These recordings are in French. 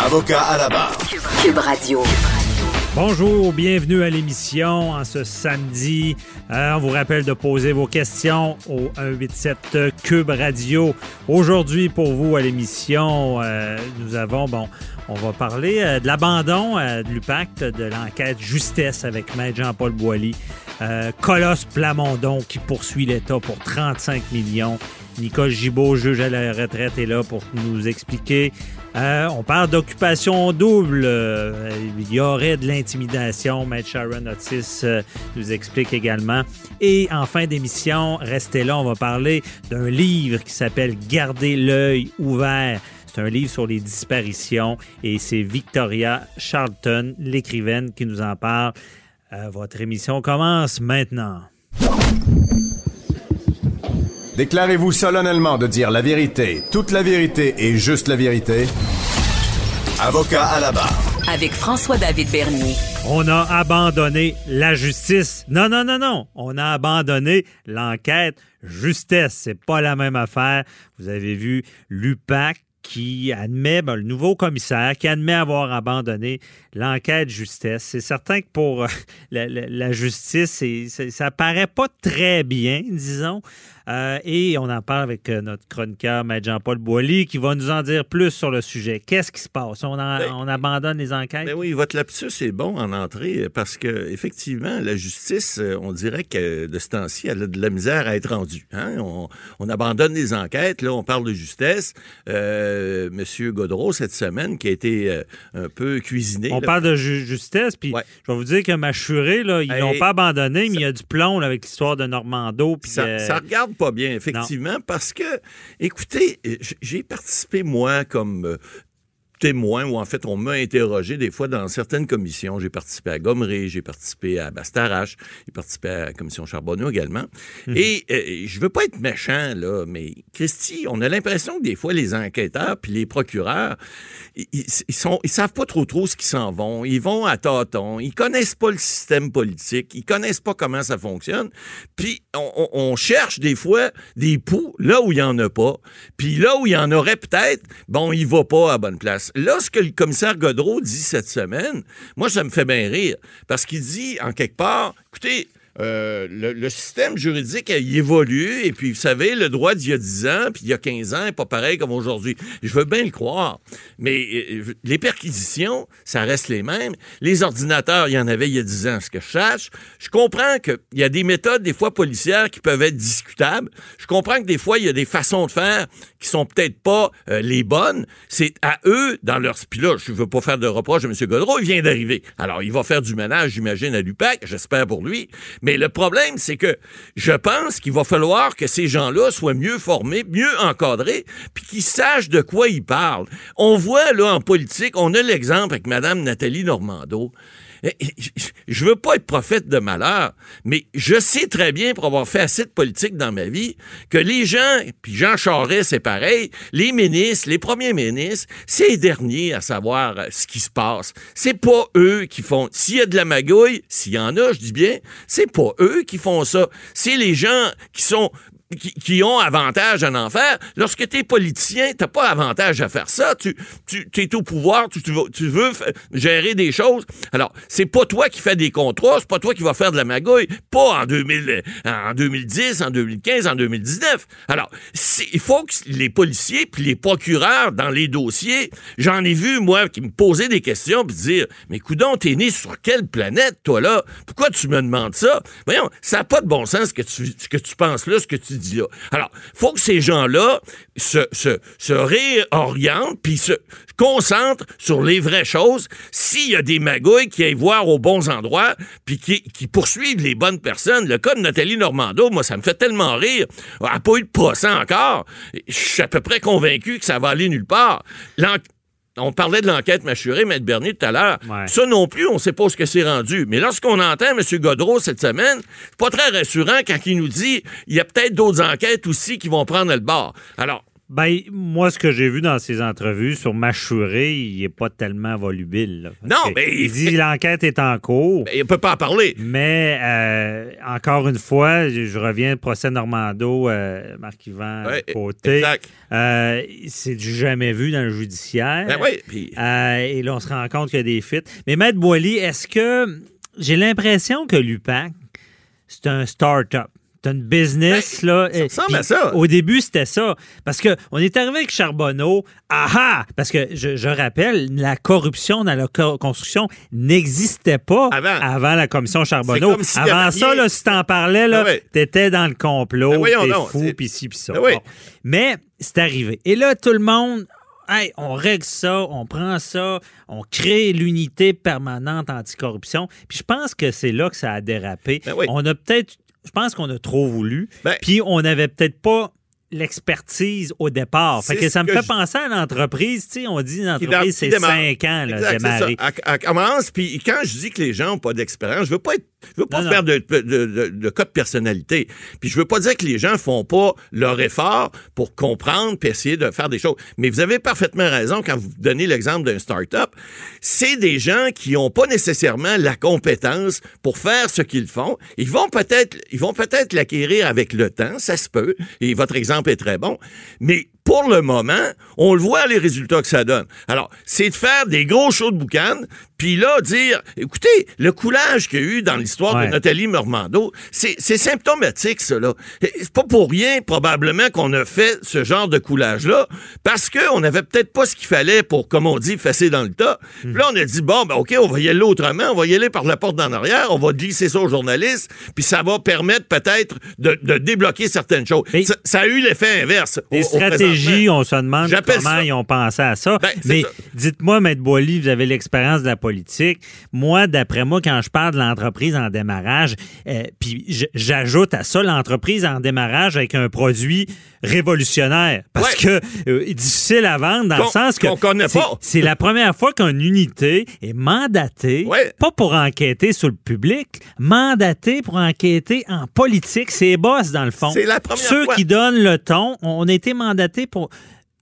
Avocat à la barre. Cube Radio. Bonjour, bienvenue à l'émission en ce samedi. Euh, on vous rappelle de poser vos questions au 187 Cube Radio. Aujourd'hui, pour vous à l'émission, euh, nous avons, bon, on va parler euh, de l'abandon de l'UPAC, de l'enquête justesse avec Maître Jean-Paul Boilly. Colosse Plamondon qui poursuit l'État pour 35 millions. Nicole Gibault, juge à la retraite, est là pour nous expliquer. Euh, on parle d'occupation double. Euh, il y aurait de l'intimidation. Matt Sharon Otis euh, nous explique également. Et en fin d'émission, restez là, on va parler d'un livre qui s'appelle Garder l'œil ouvert. C'est un livre sur les disparitions et c'est Victoria Charlton, l'écrivaine, qui nous en parle. votre émission commence maintenant. Déclarez-vous solennellement de dire la vérité, toute la vérité et juste la vérité. Avocat à la barre. Avec François-David Bernier. On a abandonné la justice. Non, non, non, non. On a abandonné l'enquête justesse. C'est pas la même affaire. Vous avez vu l'UPAC qui admet, ben, le nouveau commissaire, qui admet avoir abandonné l'enquête justesse. C'est certain que pour euh, la, justice, ça paraît pas très bien, disons. Euh, et on en parle avec euh, notre chroniqueur, Maître Jean-Paul Boilly, qui va nous en dire plus sur le sujet. Qu'est-ce qui se passe? On, ben, on abandonne les enquêtes? Ben oui, votre lapsus est bon en entrée parce que effectivement, la justice, euh, on dirait que de ce temps-ci, elle a de la misère à être rendue. Hein? On, abandonne les enquêtes, là, on parle de justesse. Monsieur Godreau, cette semaine, qui a été un peu cuisiné. On parle de justesse, puis je vais vous dire que Machuré, là, ils l'ont pas abandonné, mais il y a du plomb avec l'histoire de Normando. Ça, ça regarde pas bien, effectivement, parce que, écoutez, j'ai participé, moi, comme euh, témoin, ou en fait, on m'a interrogé des fois dans certaines commissions. J'ai participé à Gomery, j'ai participé à Bastarache, j'ai participé à la commission Charbonneau également. Mhm. Et euh, je veux pas être méchant, là, mais Christy, on a l'impression que des fois, les enquêteurs puis les procureurs, ils, ils, sont, ils savent pas trop trop ce qu'ils s'en vont. Ils vont à tâtons. Ils connaissent pas le système politique. Ils connaissent pas comment ça fonctionne. Puis on, on cherche des fois des poux là où il y en a pas. Puis là où il y en aurait peut-être, bon, il va pas à bonne place là, ce que le commissaire Godreau dit cette semaine, moi, ça me fait bien rire. Parce qu'il dit, en quelque part, écoutez, euh, le, système juridique a évolué et puis vous savez le droit d'il y a 10 ans puis il y a 15 ans n'est pas pareil comme aujourd'hui. Je veux bien le croire, mais euh, les perquisitions, ça reste les mêmes. Les ordinateurs, il y en avait il y a 10 ans, ce que je sache. Je comprends qu'il y a des méthodes des fois policières qui peuvent être discutables. Je comprends que des fois il y a des façons de faire qui sont peut-être pas euh, les bonnes. C'est à eux dans leur puis là, je veux pas faire de reproche à M. Godreau, il vient d'arriver. Alors, il va faire du ménage, j'imagine, à l'UPAC, j'espère pour lui. Mais le problème, c'est que je pense qu'il va falloir que ces gens-là soient mieux formés, mieux encadrés, puis qu'ils sachent de quoi ils parlent. On voit, là, en politique, on a l'exemple avec Mme Nathalie Normando. Je veux pas être prophète de malheur, mais je sais très bien, pour avoir fait assez de politique dans ma vie, que les gens, puis Jean Charest, c'est pareil, les ministres, les premiers ministres, c'est les derniers à savoir euh, ce qui se passe. C'est pas eux qui font. S'il y a de la magouille, s'il y en a, je dis bien, c'est pas eux qui font ça. C'est les gens qui sont qui, ont avantage à en faire. Lorsque tu es politicien, t'as pas avantage à faire ça. Tu, tu es au pouvoir, tu, tu veux, tu gérer des choses. Alors, c'est pas toi qui fais des contrats, c'est pas toi qui vas faire de la magouille, pas en 2000, en 2010, en 2015, en 2019. Alors, il faut que les policiers puis les procureurs dans les dossiers, j'en ai vu, moi, qui me posaient des questions puis dire, mais coudon, t'es né sur quelle planète, toi, là? Pourquoi tu me demandes ça? Voyons, ça n'a pas de bon sens ce que tu, que tu penses là, ce que tu là. Alors, faut que ces gens-là se, se, se réorientent puis se concentrent sur les vraies choses. S'il y a des magouilles qui aillent voir aux bons endroits puis qui, qui poursuivent les bonnes personnes, le cas de Nathalie Normando, moi, ça me fait tellement rire. Elle n'a pas eu de procès encore. Je suis à peu près convaincu que ça va aller nulle part. On parlait de l'enquête mâchurée, Maître Bernier, tout à l'heure. Ouais. Ça non plus, on ne sait pas ce que c'est rendu. Mais lorsqu'on entend M. Godreau cette semaine, c'est pas très rassurant quand il nous dit il y a peut-être d'autres enquêtes aussi qui vont prendre le bord. Alors, Ben, moi, ce que j'ai vu dans ses entrevues sur Machuré, il est pas tellement volubile. là. Non, mais- Il dit l'enquête est en cours. ben, il ne peut pas en parler. Mais euh, encore une fois, je, reviens au procès Normando, euh, Marc-Yvan Ouais, Côté. exact. Euh, c'est du jamais vu dans le judiciaire. Ben oui, puis- Euh, et là, on se rend compte qu'il y a des fuites. Mais Maître Boily, est-ce que j'ai l'impression que l'UPAC, c'est un start-up? C'est une business, Ben, là. ça Et- ressemble à ça. Au début, c'était ça. Parce que on est arrivé avec Charbonneau. Ah ah! Parce que je, je rappelle, la corruption dans la co- construction n'existait pas Avant. la commission Charbonneau. Avant ça, rien. là, si t'en parlais, là, Ah ouais. t'étais dans le complot, Ben t'es fou, puis ci, puis ça. Ben oui. Bon. Mais c'est arrivé. Et là, tout le monde, hey, on règle ça, on prend ça, on crée l'unité permanente anticorruption. Puis je pense que c'est là que ça a dérapé. Ben oui. On a peut-être, je pense qu'on a trop voulu, Ben- puis on n'avait peut-être pas l'expertise au départ. Fait que ça me fait je- penser à l'entreprise. Tu sais, on dit une entreprise, c'est cinq ans, là, Exact, démarrer. ça. Elle, elle commence, puis quand je dis que les gens n'ont pas d'expérience, je veux pas être, je veux pas Non, faire de, de, de, de cas de personnalité. Puis je veux pas dire que les gens font pas leur effort pour comprendre puis essayer de faire des choses. Mais vous avez parfaitement raison quand vous donnez l'exemple d'un start-up. C'est des gens qui ont pas nécessairement la compétence pour faire ce qu'ils font. Ils vont peut-être, ils vont peut-être l'acquérir avec le temps, ça se peut. Et votre exemple est très bon. Mais pour le moment, on le voit les résultats que ça donne. Alors, c'est de faire des gros shows de boucan, puis là, dire, écoutez, le coulage qu'il y a eu dans l'histoire Ouais. de Nathalie Normando, c'est symptomatique. Et C'est pas pour rien, probablement, qu'on a fait ce genre de coulage-là, parce qu'on n'avait peut-être pas ce qu'il fallait pour, comme on dit, fesser dans le tas. Puis là, on a dit, bon, ben, OK, on va y aller autrement, on va y aller par la porte d'en arrière, on va glisser ça aux journalistes, puis ça va permettre peut-être de, de débloquer certaines choses. Ça, ça a eu l'effet inverse. Des au stratégies, présentement. on se demande comment ça- ils ont pensé à ça. Ben, Mais dites-moi, Maître Boily, vous avez l'expérience de la politique. Moi, d'après moi, quand je parle de l'entreprise en démarrage, euh, puis j'ajoute à ça l'entreprise en démarrage avec un produit révolutionnaire. Parce Ouais. que euh, difficile à vendre dans le sens que c'est- la première fois qu'une unité est mandatée, Ouais. pas pour enquêter sur le public, mandatée pour enquêter en politique. C'est boss, dans le fond. C'est la première Ceux fois. qui donnent le ton, on a été mandatés pour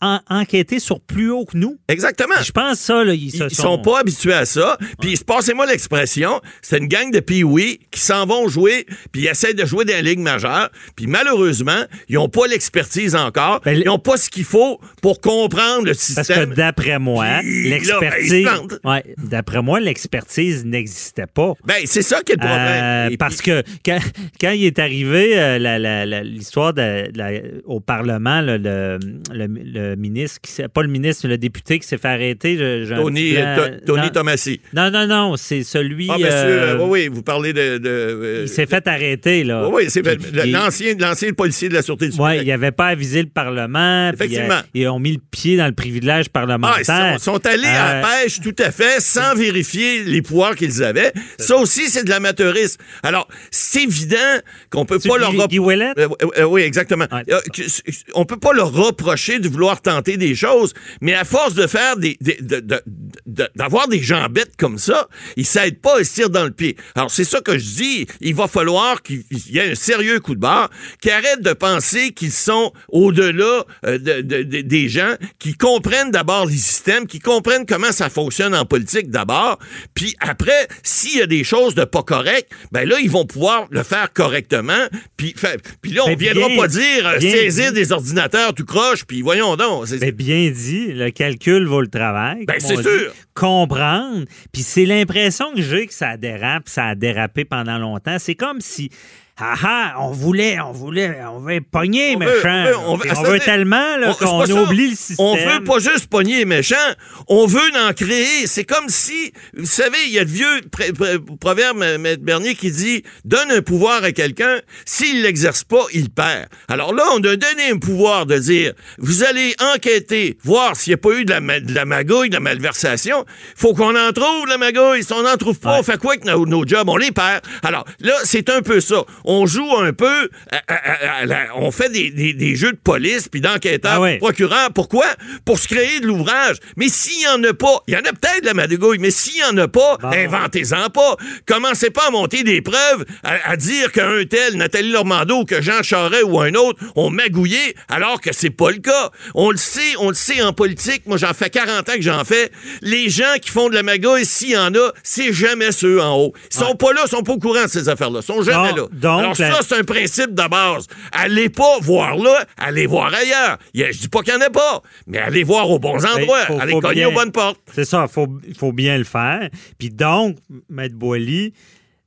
en- enquêter sur plus haut que nous. Exactement. Je pense ça, là, ils, se Ils sont pas habitués à ça. Puis, passez-moi l'expression, c'est une gang de pee qui s'en vont jouer, puis ils essaient de jouer dans la Ligue majeure. Puis, malheureusement, ils n'ont pas l'expertise encore. Ben, ils n'ont pas ce qu'il faut pour comprendre le Parce que système. d'après moi, ben, l'expertise. ouais, d'après moi, l'expertise n'existait pas. Ben, c'est ça qui est le problème. Euh, parce puis- que quand, quand il est arrivé euh, la- la- la- l'histoire la- au Parlement, là, le, le- le ministre, qui pas le ministre, le député qui s'est fait arrêter. je- Tony, euh, To- Tony non, Tomassi. non, non, non, c'est celui. Ah, monsieur, euh, euh, oui, vous parlez de. de, euh, il s'est fait arrêter, là. Oui, oui, c'est l'ancien, l'ancien policier de la Sûreté du Oui, il n'avait pas avisé le Parlement. Effectivement. euh, ils ont mis le pied dans le privilège Ah, parlementaire. ils sont, sont allés à Euh, la pêche tout à fait sans vérifier les pouvoirs qu'ils avaient. Ça aussi, c'est de l'amateurisme. Alors, c'est évident qu'on peut pas leur Guy-? Euh, euh, euh, oui, exactement. Ouais. Euh, on peut pas leur reprocher de vouloir tenter des choses, mais à force de faire des, des- de, de- d'avoir des gens bêtes comme ça, ils s'aident pas à se tirer dans le pied. Alors, c'est ça que je dis. Il va falloir qu'il y ait un sérieux coup de barre, qu'ils arrêtent de penser qu'ils sont au-delà euh, de, des gens, qui comprennent d'abord les systèmes, qui comprennent comment ça fonctionne en politique d'abord, puis après, s'il y a des choses de pas correctes, ben là, ils vont pouvoir le faire correctement, puis, puis là, on viendra pas dire euh, saisir des ordinateurs tout croche, puis voyons donc. C'est bien dit, le calcul vaut le travail. Ben, c'est sûr. comprendre, puis c'est l'impression que j'ai que ça dérape, ça a dérapé pendant longtemps. C'est comme si ah ah, on voulait, on voulait, on veut pogner. On veut, on veut, tellement qu'on oublie le système. On veut pas juste pogner méchant, on veut en créer. C'est comme si, vous savez, il y a le vieux proverbe, M. Bernier, qui dit donne un pouvoir à quelqu'un, s'il l'exerce pas, il perd. Alors là, on a donné un pouvoir de dire vous allez enquêter, voir s'il n'y a pas eu de la, de la magouille, de la malversation. faut qu'on en trouve, la magouille. Si on n'en trouve pas, on fait quoi avec nos, nos jobs? On les perd. Alors là, c'est un peu ça on joue un peu, on fait des, jeux de police puis d'enquêteurs, ah procureurs. Pourquoi? Pour se créer de l'ouvrage. Mais s'il y en a pas, il y en a peut-être la madouille, mais s'il y en a pas, inventez-en pas. Commencez pas à monter des preuves, à, dire qu'un tel, Nathalie Normando, que Jean Charest ou un autre ont magouillé, alors que c'est pas le cas. On le sait, on le sait en politique. Moi, j'en fais 40 ans que j'en fais. Les gens qui font de la magouille, s'il y en a, c'est jamais ceux en haut. Ils sont pas là, ils sont pas au courant de ces affaires-là. Ils sont jamais là. Alors ça, c'est un principe de base. Allez pas voir là, allez voir ailleurs. Je dis pas qu'il n'y en a pas, mais allez voir aux bons endroits, allez cogner aux bonnes portes. C'est ça, il faut, faut bien le faire. Puis donc, Maître Boily,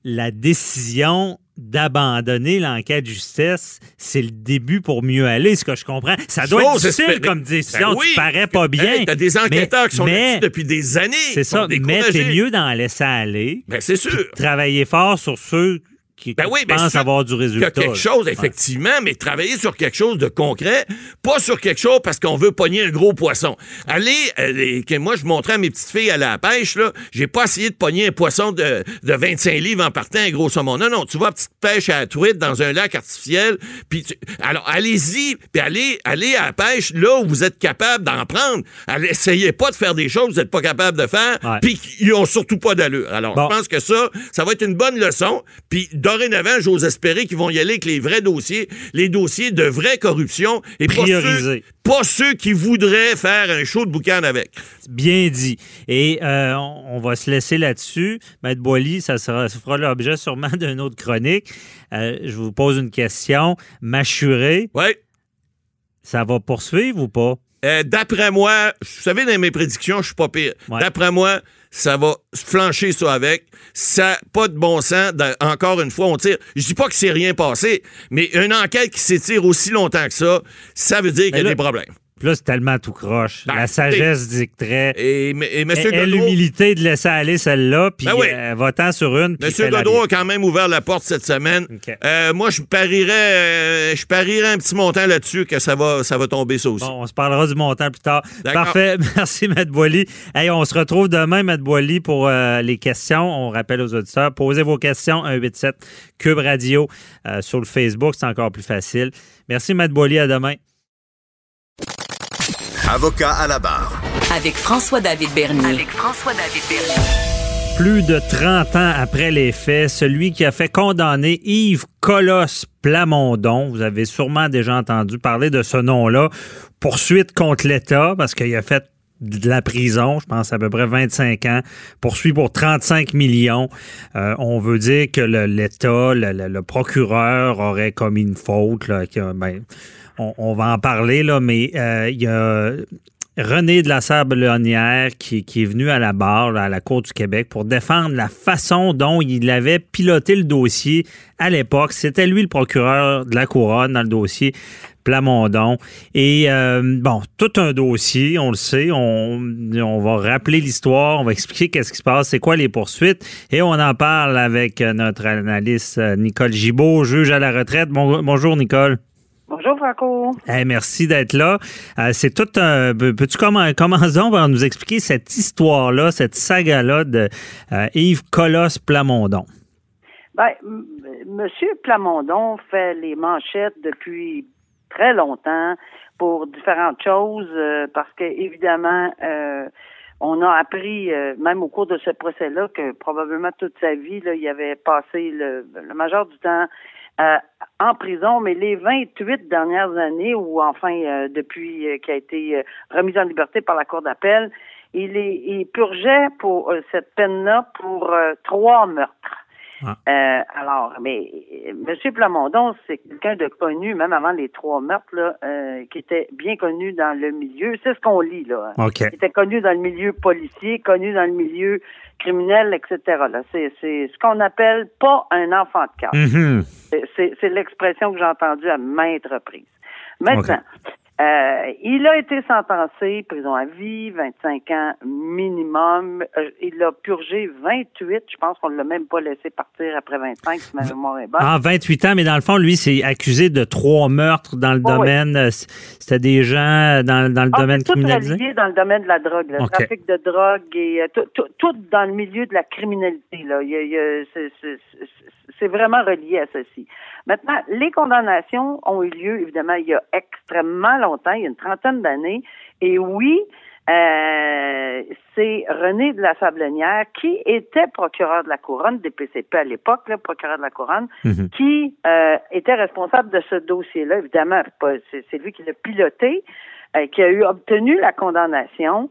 la décision d'abandonner l'enquête de justesse, c'est le début pour mieux aller, ce que je comprends. Ça doit être difficile comme décision, ben oui, paraît pas bien. T'as des enquêteurs qui sont là depuis des années. C'est ça, mais t'es mieux d'en laisser aller. Ben c'est sûr. Travailler fort sur ceux qui ben oui, pense avoir du résultat. quelque chose, effectivement, mais travailler sur quelque chose de concret, pas sur quelque chose parce qu'on veut pogner un gros poisson. Allez, allez moi, je montrais à mes petites filles à la pêche, là, j'ai pas essayé de pogner un poisson de, de 25 livres en partant, un gros saumon. Non, non, tu vas petite pêche à la truite dans un lac artificiel, puis alors allez-y, puis allez, allez à la pêche là où vous êtes capable d'en prendre. Allez, essayez pas de faire des choses que vous n'êtes pas capable de faire, puis qui ont surtout pas d'allure. Alors, je pense que ça, ça va être une bonne leçon, puis dorénavant, j'ose espérer qu'ils vont y aller avec les vrais dossiers, les dossiers de vraie corruption et pas ceux, pas ceux, qui voudraient faire un show de boucan avec. Bien dit. Et euh, on va se laisser là-dessus. Maître Boily, ça, sera, ça fera l'objet sûrement d'une autre chronique. Euh, je vous pose une question. Mâchuré. Oui. Ça va poursuivre ou pas? Euh, d'après moi, vous savez, dans mes prédictions, je suis pas pire. D'après moi, ça va flancher ça avec. Ça, pas de bon sens. encore une fois, on tire. Je dis pas que c'est rien passé, mais une enquête qui s'étire aussi longtemps que ça, ça veut dire qu'il y a des problèmes. Là, c'est tellement tout croche. Ben, la sagesse dicterait. Et, et, Monsieur et, l'humilité de laisser aller celle-là, puis ben euh, votant sur une. Monsieur Godreau a quand même ouvert la porte cette semaine. Euh, moi, je parierais, euh, je parierais un petit montant là-dessus que ça va, ça va tomber ça aussi. Bon, on se parlera du montant plus tard. Parfait. Merci, M. Boily. Hey, on se retrouve demain, M. Boily, pour les questions. On rappelle aux auditeurs, posez vos questions 187 Cube Radio sur le Facebook. C'est encore plus facile. Merci, M. Boily. À demain. Avocat à la barre. Avec François-David Bernier. Avec François-David Bernier. Plus de 30 ans après les faits, celui qui a fait condamner Yves Colosse Plamondon, vous avez sûrement déjà entendu parler de ce nom-là, poursuite contre l'État parce qu'il a fait de la prison, je pense à peu près 25 ans, poursuit pour 35 millions. Euh, on veut dire que l'État, le, procureur aurait commis une faute, là, ben, on, va en parler, là, mais euh, il y a René de la Sablonnière qui, est venu à la barre, à la Cour du Québec, pour défendre la façon dont il avait piloté le dossier à l'époque. C'était lui le procureur de la Couronne dans le dossier Plamondon. Et euh, bon, tout un dossier, on le sait. On, va rappeler l'histoire, on va expliquer qu'est-ce qui se passe, c'est quoi les poursuites. Et on en parle avec notre analyste euh, Nicole Gibault, juge à la retraite. bonjour, Nicole. Bonjour Franco. merci d'être là. Euh, c'est tout un. Peux-tu commencer donc par nous expliquer cette histoire-là, cette saga-là de euh, Yves Colosse Plamondon? Ben, Monsieur Plamondon fait les manchettes depuis très longtemps pour différentes choses, euh, parce que évidemment, on a appris, euh, même au cours de ce procès-là, que probablement toute sa vie, là, il avait passé le, le majeur du temps euh, en prison, mais les 28 dernières années, ou enfin euh, depuis euh, qu'il a été remis en liberté par la Cour d'appel, il, est, il purgeait pour cette peine-là pour trois meurtres. Euh, alors, mais M. Plamondon, c'est quelqu'un de connu, même avant les trois meurtres, là, euh, qui était bien connu dans le milieu. C'est ce qu'on lit, là. Okay. Il était connu dans le milieu policier, connu dans le milieu criminel, etc. C'est, ce qu'on appelle pas un enfant de cœur. Mm-hmm. c'est, c'est l'expression que j'ai entendue à maintes reprises. Maintenant, euh, il a été sentencé, prison à vie, 25 ans minimum. Euh, il a purgé 28. Je pense qu'on ne l'a même pas laissé partir après 25, si ma mémoire est bonne. Ah, 28 ans, mais dans le fond, lui, c'est accusé de trois meurtres dans le domaine. Euh, c'était des gens dans, dans le ah, domaine criminalisé? Tout dans le domaine de la drogue, le trafic de drogue et tout, tout, tout, dans le milieu de la criminalité. Là. C'est vraiment relié à ceci. Maintenant, les condamnations ont eu lieu, évidemment, il y a extrêmement longtemps, il y a une trentaine d'années. Et oui, euh, c'est René de la Sablonnière, qui était procureur de la Couronne, des PCP à l'époque, le procureur de la Couronne, mhm. qui euh, était responsable de ce dossier-là. Évidemment, c'est lui qui l'a piloté, euh, qui a eu obtenu la condamnation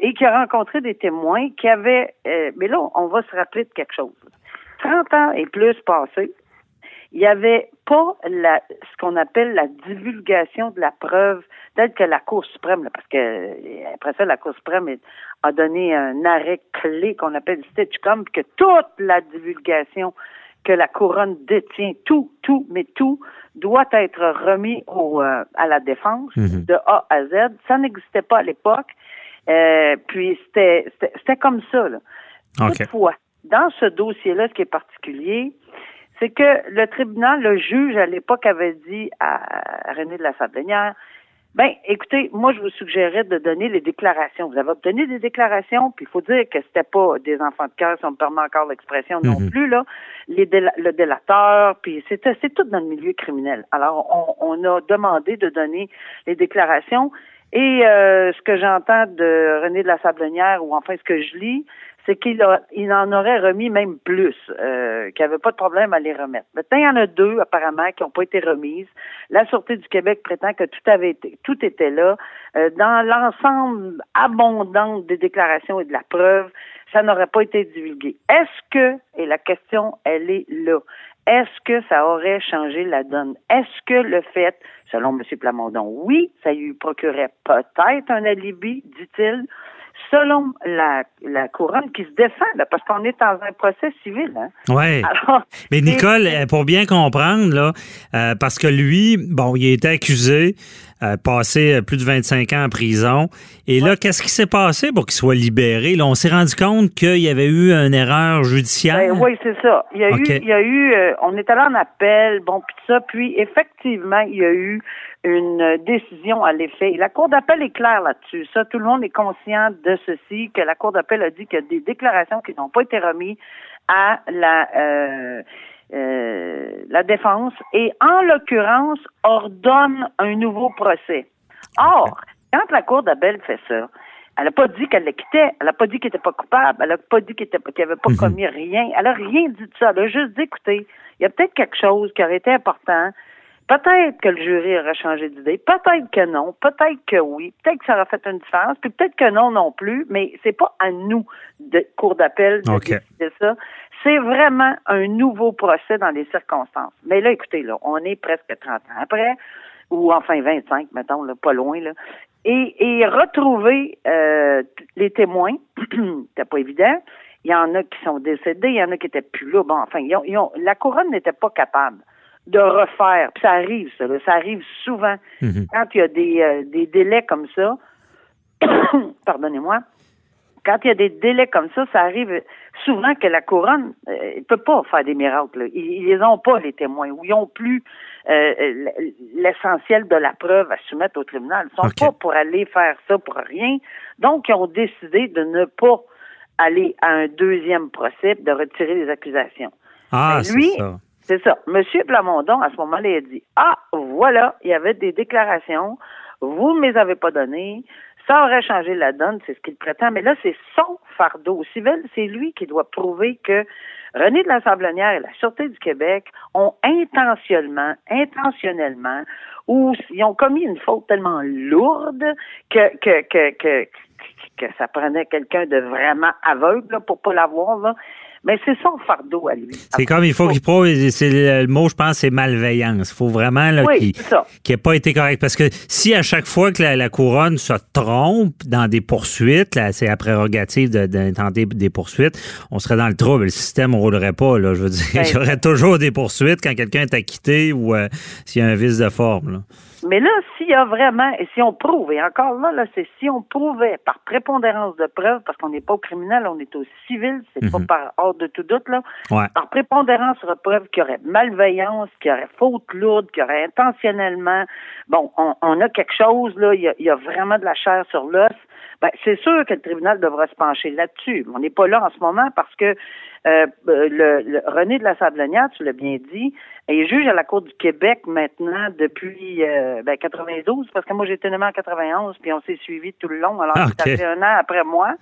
et qui a rencontré des témoins qui avaient... mais là, on va se rappeler de quelque chose. 30 ans et plus passés, il n'y avait pas la, ce qu'on appelle la divulgation de la preuve telle que la Cour suprême, parce que après ça, la Cour suprême a donné un arrêt clé qu'on appelle Stitchcom, que toute la divulgation que la couronne détient, tout, tout, mais tout, doit être remis au, euh, à la défense mhm. de A à Z. Ça n'existait pas à l'époque. Euh, puis c'était, c'était comme ça. Là. Toutefois, dans ce dossier-là, ce qui est particulier, c'est que le tribunal, le juge à l'époque avait dit à René de la Sablinière, ben, écoutez, moi, je vous suggérais de donner les déclarations. Vous avez obtenu des déclarations, puis il faut dire que c'était pas des enfants de cœur, si on me permet encore l'expression non Mhm. plus, là. Les le délateur, puis c'était, c'est tout dans le milieu criminel. Alors, on, on a demandé de donner les déclarations. Et euh, ce que j'entends de René de la Sablonnière, ou enfin ce que je lis, c'est qu'il il en aurait remis même plus, euh, qu'il n'y avait pas de problème à les remettre. Maintenant, il y en a deux, apparemment, qui n'ont pas été remises. La Sûreté du Québec prétend que tout avait été, tout était là. Euh, dans l'ensemble abondant des déclarations et de la preuve, ça n'aurait pas été divulgué. Est-ce que, et la question, elle est là, est-ce que ça aurait changé la donne? Est-ce que le fait, selon M. Plamondon, oui, ça lui procurait peut-être un alibi, dit-il, selon la, la couronne qui se défend, là, parce qu'on est dans un procès civil. Hein? Oui. Mais Nicole, euh, pour bien comprendre, là, euh, parce que lui, bon, il a été accusé, euh, passé plus de 25 ans en prison. Et là, qu'est-ce qui s'est passé pour qu'il soit libéré? Là, on s'est rendu compte qu'il y avait eu une erreur judiciaire. Ben, oui, c'est ça. Il y a Okay. eu, il y a eu, euh, on est allé en appel, bon, puis ça, puis effectivement, il y a eu une décision à l'effet. Et la Cour d'appel est claire là-dessus. Ça, tout le monde est conscient de ceci, que la Cour d'appel a dit qu'il y a des déclarations qui n'ont pas été remises à la euh, euh, la défense et en l'occurrence ordonne un nouveau procès. Or, quand la Cour d'appel fait ça, elle n'a pas dit qu'elle le quittait, elle n'a pas dit qu'il n'était pas coupable, elle n'a pas dit qu'il n'avait pas Mhm. commis rien, elle n'a rien dit de ça, elle a juste dit, écoutez, il y a peut-être quelque chose qui aurait été important, peut-être que le jury aurait changé d'idée, peut-être que non, peut-être que oui, peut-être que ça aurait fait une différence, puis peut-être que non non plus, mais c'est pas à nous, de Cour d'appel, de décider ça. C'est vraiment un nouveau procès dans les circonstances. Mais là, écoutez, là, on est presque 30 ans après, ou enfin 25, mettons, là, pas loin, là. Et, et retrouver euh, les témoins, c'était pas évident. Il y en a qui sont décédés, il y en a qui étaient plus là. Bon, enfin, ils ont- ils ont- la couronne n'était pas capable de refaire. Puis ça arrive, ça, là, ça arrive souvent. Mhm. Quand il y a des, euh, des délais comme ça, pardonnez-moi, quand il y a des délais comme ça, ça arrive souvent que la couronne ne peut pas faire des miracles. là. Ils, ils les ont pas, les témoins, ou ils ont plus euh, l'essentiel de la preuve à soumettre au tribunal. Ils sont OK. pas pour aller faire ça pour rien. Donc, ils ont décidé de ne pas aller à un deuxième procès, de retirer les accusations. Ah, lui, ça. C'est ça. Monsieur Plamondon, à ce moment-là, il a dit Ah, voilà, il y avait des déclarations, vous ne me les avez pas données, Ça aurait changé la donne, c'est ce qu'il prétend, mais là, c'est son fardeau civil, c'est lui qui doit prouver que René de la Sablonnière et la Sûreté du Québec ont intentionnellement, intentionnellement, ou ils ont commis une faute tellement lourde que, que, que, que, que ça prenait quelqu'un de vraiment aveugle là, pour pas l'avoir. Là. Mais c'est son fardeau à lui. C'est comme il faut qu'il prouve, c'est le mot, je pense, c'est malveillance. Il faut vraiment qu'il n'ait pas été correct. Parce que si à chaque fois que la, couronne se trompe dans des poursuites, c'est la prérogative d'intenter des poursuites, on serait dans le trouble. Le système ne roulerait pas. Là, je veux dire, ben, il y aurait toujours des poursuites quand quelqu'un est acquitté ou euh, s'il y a un vice de forme. Là. Mais là, s'il y a vraiment, et si on prouve, et encore là, là, c'est si on prouvait par prépondérance de preuves, parce qu'on n'est pas au criminel, on est au civil, c'est pas mhm. par hors de tout doute, là. Par prépondérance de preuves qu'il y aurait malveillance, qu'il y aurait faute lourde, qu'il y aurait intentionnellement, bon, on, a quelque chose, là, il y a, vraiment de la chair sur l'os. Ben, c'est sûr que le tribunal devra se pencher là-dessus. On n'est pas là en ce moment parce que euh, le, René de la Sablonnière, tu l'as bien dit, est juge à la Cour du Québec maintenant depuis euh, ben, 92, parce que moi j'étais nommé en 91, puis on s'est suivi tout le long. Alors, ah, ça fait un an après moi.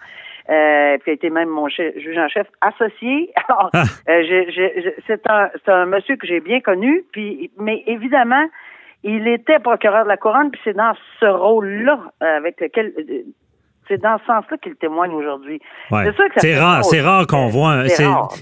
Euh, puis a été même mon juge en chef associé. Alors, ah. euh, c'est un, un monsieur que j'ai bien connu, puis mais évidemment, il était procureur de la couronne, puis c'est dans ce rôle-là avec lequel c'est dans ce sens-là qu'il témoigne aujourd'hui. C'est rare, c'est rare qu'on voit.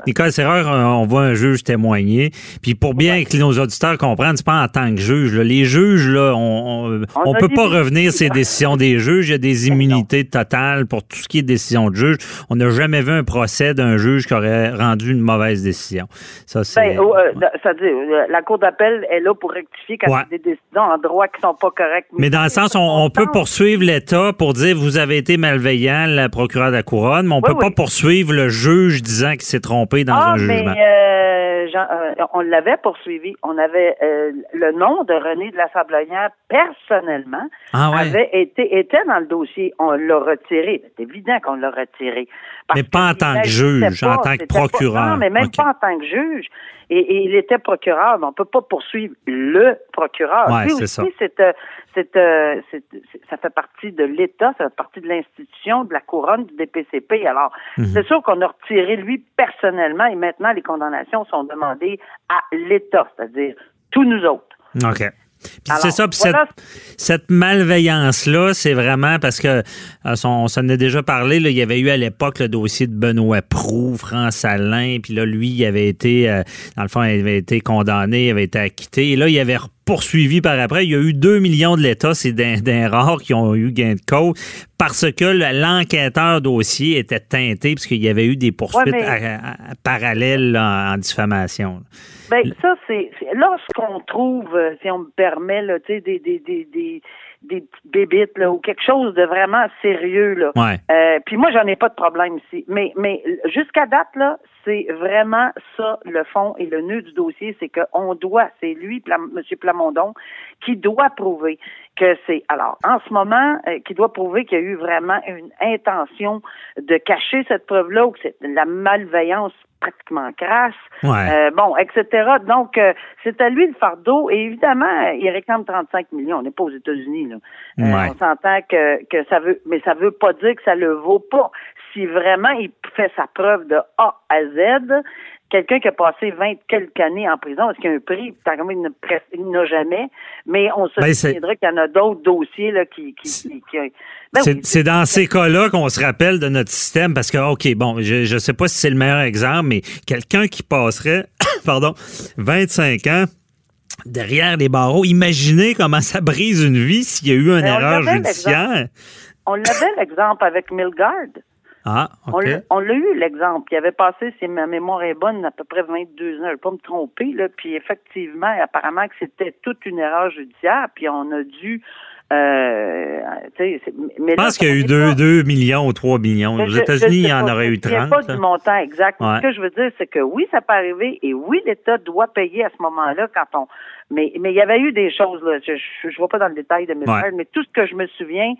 Nicole, c'est rare qu'on voit un juge témoigner. Puis pour bien que nos auditeurs comprennent, c'est pas en tant que juge. Les juges, là, on, on, peut pas revenir ces décisions des juges. Il y a des immunités totales pour tout ce qui est décision de juge. On n'a jamais vu un procès d'un juge qui aurait rendu une mauvaise décision. Ça, c'est. Ben, euh, euh, la cour d'appel est là pour rectifier quand il y a des décisions en droit qui sont pas correctes. Mais dans le sens, on, on peut poursuivre l'État pour dire vous avez été malveillant, la procureure de la couronne, mais on ne peut pas poursuivre le juge disant qu'il s'est trompé dans ah, un jugement. Mais, euh, euh, on l'avait poursuivi. On avait euh, le nom de René de la Sablonnière personnellement ah, avait été était dans le dossier. On l'a retiré. C'est évident qu'on l'a retiré. Mais pas en tant que juge, en tant que procureur. non, mais même pas en tant que juge. Et, il était procureur, mais on peut pas poursuivre le procureur. Ouais, c'est ça. Euh, ça fait partie de l'État, ça fait partie de l'institution, de la couronne, du DPCP. Alors, mhm. c'est sûr qu'on a retiré lui personnellement et maintenant les condamnations sont demandées à l'État, c'est-à-dire tous nous autres. OK c'est ça, cette, malveillance-là, c'est vraiment parce que euh, on s'en a déjà parlé, il y avait eu à l'époque le dossier de Benoît Prou, France Alain, puis là, lui, il avait été, euh, dans le fond, il avait été condamné, il avait été acquitté, et là, il avait poursuivi par après. Il y a eu 2 millions de l'État, c'est d'un rares qui ont eu gain de cause parce que l'enquêteur dossier était teinté parce qu'il y avait eu des poursuites parallèles en diffamation. Ben, ça, c'est. Lorsqu'on trouve, euh, si on me permet, là, des, des, des, des, des bébites là, ou quelque chose de vraiment sérieux. Là. Euh, puis moi, j'en ai pas de problème ici. Mais, mais jusqu'à date, là, c'est vraiment ça le fond et le nœud du dossier, c'est qu'on doit, c'est lui, M. Plamondon, qui doit prouver que c'est alors en ce moment euh, qui doit prouver qu'il y a eu vraiment une intention de cacher cette preuve-là ou que c'est la malveillance pratiquement crasse. Euh, bon, etc. Donc, euh, c'est à lui le fardeau. Et évidemment, il réclame 35 millions. On n'est pas aux États-Unis. Là. Euh, on s'entend que, que ça veut, mais ça veut pas dire que ça le vaut pas. Si vraiment il fait sa preuve de A à Z, quelqu'un qui a passé 20 quelques années en prison, est-ce qu'il y a un prix? Il n'a jamais. Mais on se ben, souviendra qu'il y en a d'autres dossiers là, qui, qui, ben c'est dans ces cas-là qu'on se rappelle de notre système parce que, OK, bon, je ne sais pas si c'est le meilleur exemple, mais quelqu'un qui passerait, pardon, 25 ans derrière les barreaux, imaginez comment ça brise une vie s'il y a eu une ben, erreur judiciaire. On l'avait l'exemple avec Milgard. Ah, On l'a eu, l'exemple. Il avait passé, si ma mémoire est bonne, à peu près 22 ans. Je ne vais pas me tromper, là. Puis effectivement, apparemment que c'était toute une erreur judiciaire. Puis on a dû euh, je pense qu'il y a eu 2, millions ou 3 millions. Aux États-Unis, il y en aurait eu 30. Je ne pas du montant exact. Ce que je veux dire, c'est que oui, ça peut arriver et oui, l'État doit payer à ce moment-là quand on. Mais, mais il y avait eu des choses, là. Je ne vois pas dans le détail de mes ouais. mais tout ce que je me souviens,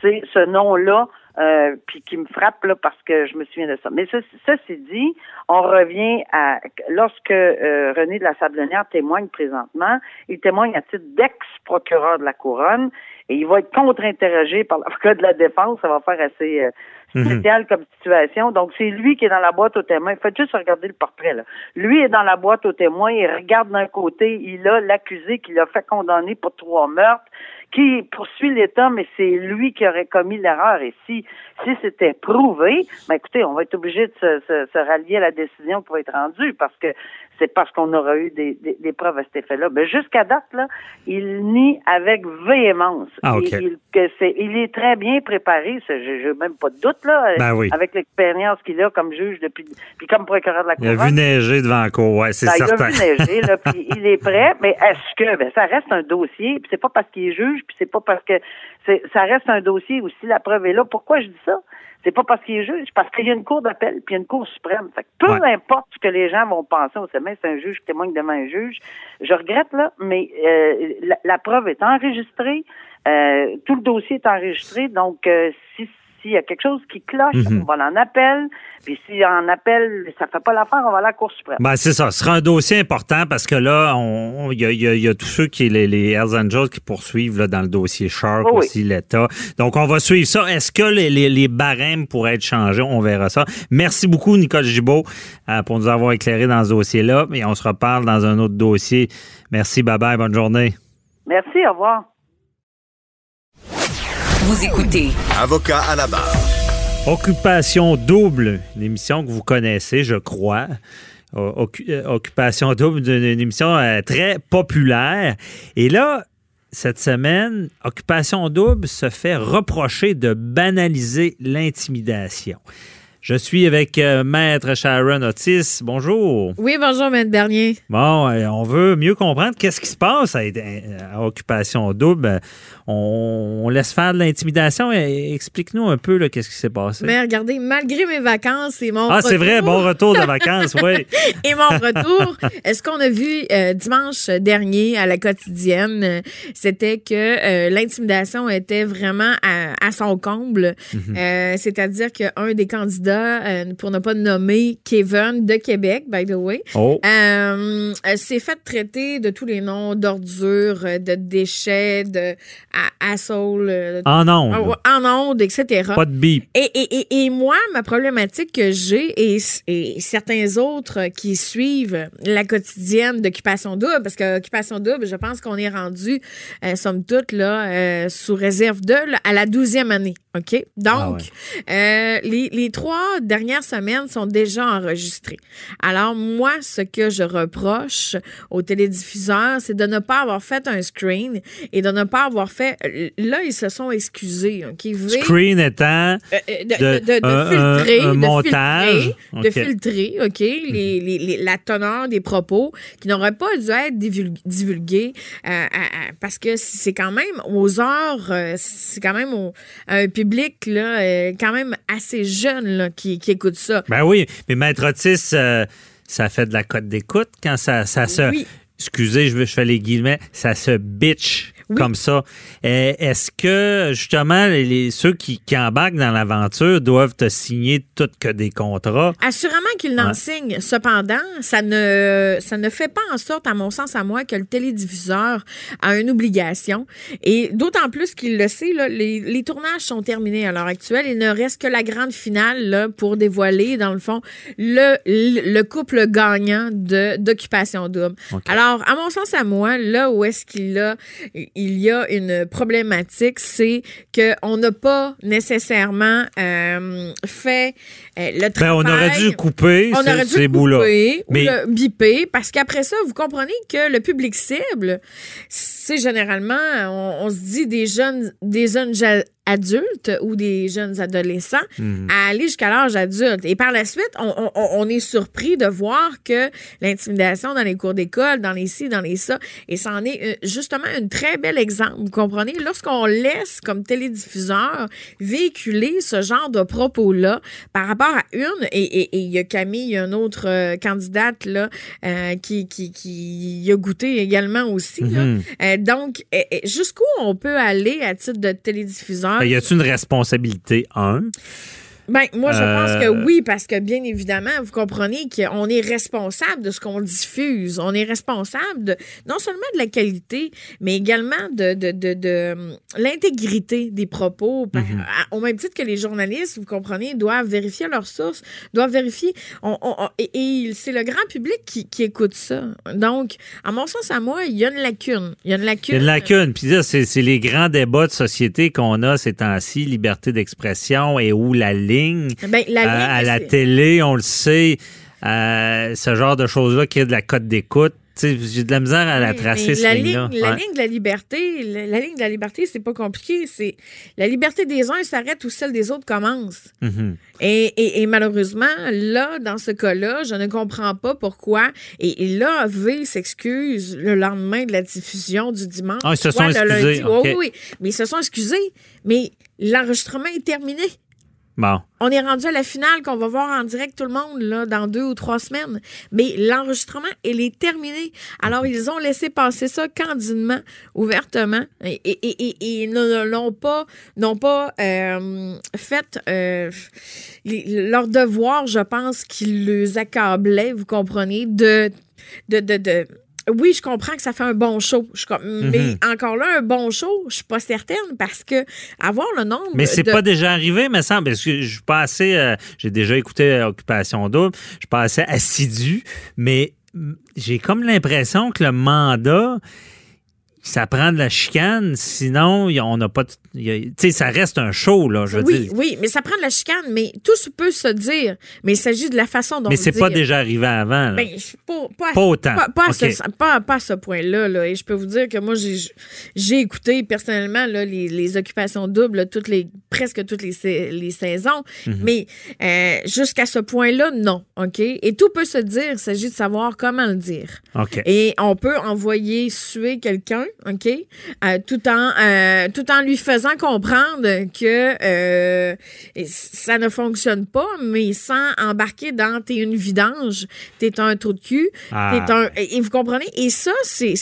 c'est ce nom-là euh, puis qui me frappe là parce que je me souviens de ça. Mais ceci dit, on revient à lorsque euh, René de la Sablonnière témoigne présentement, il témoigne à titre d'ex-procureur de la couronne et il va être contre-interrogé par l'avocat de la défense. Ça va faire assez euh, Mhm. spécial comme situation. Donc, c'est lui qui est dans la boîte aux témoins. Faites juste regarder le portrait, là. Lui est dans la boîte aux témoins, il regarde d'un côté, il a l'accusé qui l'a fait condamner pour trois meurtres, qui poursuit l'État, mais c'est lui qui aurait commis l'erreur. Et si, si c'était prouvé, ben écoutez, on va être obligé de se, se, se rallier à la décision qui va être rendue parce que c'est parce qu'on aura eu des, des, des preuves à cet effet-là. Mais jusqu'à date, là, il nie avec véhémence. Ah, il, que c'est, il est très bien préparé, j'ai, j'ai même pas de doute, là, Ben oui. avec l'expérience qu'il a comme juge depuis, puis comme procureur de la Il a vu neiger devant la cour, ouais, c'est Ben, il certain. a vu neiger, là, puis il est prêt, mais est-ce que ben, ça reste un dossier, puis c'est pas parce qu'il est juge, puis c'est pas parce que c'est ça reste un dossier aussi, la preuve est là. Pourquoi je dis ça? C'est pas parce qu'il est juge, parce qu'il y a une cour d'appel, puis il y a une cour suprême. Fait que peu Ouais. importe ce que les gens vont penser au sommet, c'est un juge qui témoigne devant un juge. Je regrette, là, mais euh, la, la preuve est enregistrée, euh, tout le dossier est enregistré, donc euh, si s'il y a quelque chose qui cloche, Mhm. on va en appel, puis si en appel, ça fait pas l'affaire, on va à la cour suprême. Ben, c'est ça. Ce sera un dossier important parce que là, on- on- il y, a, y y tous ceux qui, les, les Hells Angels qui poursuivent là, dans le dossier Shark oui. aussi, l'État. Donc, on va suivre ça. Est-ce que les, les, les barèmes pourraient être changés? On verra ça. Merci beaucoup, Nicole Gibault, euh, pour nous avoir éclairé dans ce dossier-là. Et on se reparle dans un autre dossier. Merci, bye-bye, bonne journée. Merci, au revoir. Vous écoutez Avocat à la barre. Occupation double, une émission que vous connaissez, je crois. Euh, Occupation double, d'une une émission euh, très populaire. Et là, cette semaine, Occupation double se fait reprocher de banaliser l'intimidation. Je suis avec euh, Maître Sharon Otis. Bonjour. Oui, bonjour, Maître Bernier. Bon, euh, on veut mieux comprendre qu'est-ce qui se passe à, à Occupation double. On, on laisse faire de l'intimidation. Explique-nous un peu là, qu'est-ce qui s'est passé. Mais regardez, malgré mes vacances et mon Ah, c'est retour- vrai, bon retour de vacances, oui. et mon retour, euh, ce qu'on a vu euh, dimanche dernier à la quotidienne, euh, c'était que euh, l'intimidation était vraiment à, à son comble. Mhm. Euh, C'est-à-dire qu'un des candidats, euh, pour ne pas nommer Kevin de Québec, by the way, Oh. euh, s'est fait traiter de tous les noms d'ordures, euh, de déchets, de à- En ondes. en, en ondes, etc. Pas de bip. Et, et, et, et moi, ma problématique que j'ai et, et certains autres qui suivent la quotidienne d'Occupation Double, parce que Occupation Double, je pense qu'on est rendu, euh, somme toute, là, euh, sous réserve de, là, à la douzième année. OK? Donc, euh, les, les trois dernières semaines sont déjà enregistrées. Alors, moi, ce que je reproche aux télédiffuseurs, c'est de ne pas avoir fait un screen et de ne pas avoir fait. Là, ils se sont excusés. OK? V- Screen étant. euh, euh, de, De- de- de- de filtrer, un- un de montage. filtrer, de OK. filtrer, OK, les, les- les- la teneur des propos qui n'auraient pas dû être divul- divulgués euh, parce que c'est quand même aux heures, euh, c'est quand même au- un public là, euh, quand même assez jeune là, qui, qui écoute ça. Ben oui, mais Maître Otis, euh, ça fait de la cote d'écoute quand ça, ça se. Oui. Excusez, je, je fais les guillemets, ça se bitch Oui. comme ça. Euh, Est-ce que, justement, les, ceux qui, qui embarquent dans l'aventure doivent te signer tout que des contrats? Assurément qu'il Ouais. n'en signe. Cependant, ça ne, ça ne fait pas en sorte, à mon sens, à moi, que le télédiffuseur a une obligation. Et d'autant plus qu'il le sait, là, les, les tournages sont terminés à l'heure actuelle. Il ne reste que la grande finale là, pour dévoiler, dans le fond, le, le, le couple gagnant d'Occupation Double. Alors, à mon sens, à moi, là où est-ce qu'il a, il y a une problématique, c'est qu'on n'a pas nécessairement euh, fait le Ben, on aurait dû couper On ces, aurait dû ces le bouts-là. ou Mais- le biper parce qu'après ça, vous comprenez que le public cible, c'est généralement, on, on se dit des jeunes, des jeunes adultes ou des jeunes adolescents Mhm. à aller jusqu'à l'âge adulte. Et par la suite, on, on- on est surpris de voir que l'intimidation dans les cours d'école, dans les ci, dans les ça, et ça en est euh, justement un très bel exemple. Vous comprenez? Lorsqu'on laisse comme télédiffuseur véhiculer ce genre de propos-là par rapport à une, et il y a Camille, une autre euh, candidate là, euh, qui, qui, qui y a goûté également aussi. là. Mhm. Euh, donc, jusqu'où on peut aller à titre de télédiffuseur? Ben, y a-t-il une responsabilité, un? Ben, moi, je pense Euh, que oui, parce que bien évidemment, vous comprenez qu'on est responsable de ce qu'on diffuse. On est responsable de, non seulement de la qualité, mais également de, de, de, de, hum, l'intégrité des propos. Ben, Mhm. à- Au même titre que les journalistes, vous comprenez, doivent vérifier leurs sources, doivent vérifier. on- on- on- et et c'est le grand public qui, qui écoute ça. Donc, à mon sens, à moi, il y a une lacune. Il y a une Il lacune. y a une lacune. Puis là, c'est c'est les grands débats de société qu'on a ces temps-ci, liberté d'expression et où la ligne. Ben, la Euh, ligne, à la télé, on le sait, euh, ce genre de choses-là qui est de la cote d'écoute. J'ai de la misère à la Oui, tracer, cette la ligne, la Ouais. ligne de la liberté, la, la ligne de la liberté, c'est pas compliqué. C'est la liberté des uns s'arrête où celle des autres commence. Mhm. Et, et- et malheureusement, là, dans ce cas-là, je ne comprends pas pourquoi. Et, et là, V s'excuse le lendemain de la diffusion du dimanche. Ah, ils se sont excusés, lundi. Oui, OK. oui, oui. Mais ils se sont excusés. Mais l'enregistrement est terminé. On est rendu à la finale qu'on va voir en direct tout le monde dans deux ou trois semaines. Mais l'enregistrement, il est terminé. Alors, ils ont laissé passer ça candidement, ouvertement, et, ils pas, n'ont pas euh, fait euh, leur devoir, je pense, qui les accablait, vous comprenez, de, de oui, je comprends que ça fait un bon show. Je, com- Mais encore là, un bon show, je suis pas certaine parce que avoir le nombre. Mais c'est de- pas déjà arrivé, me semble. Parce que je suis pas assez. euh, j'ai déjà écouté euh, Occupation Double. Je suis pas assez assidu, mais mm, j'ai comme l'impression que le mandat. Ça prend de la chicane, sinon on n'a pas. Tu sais, ça reste un show, là, je veux oui, dire. oui, mais ça prend de la chicane, mais tout peut se dire. Mais il s'agit de la façon dont Mais c'est pas déjà arrivé avant. là. Ben, pas, pas, Pas autant. Pas, pas à, ce, pas- point-là. Là. Et je peux vous dire que moi, j'ai écouté personnellement là, les, les occupations doubles toutes les, presque toutes les, les saisons. Mhm. Mais euh, jusqu'à ce point-là, non. OK? Et tout peut se dire. Il s'agit de savoir comment le dire. OK. Et on peut envoyer suer quelqu'un, OK, euh, tout en euh, tout en lui faisant comprendre que euh, ça ne fonctionne pas, mais sans embarquer dans t'es une vidange, t'es un trou de cul, Ah. t'es un et vous comprenez? Et ça c'est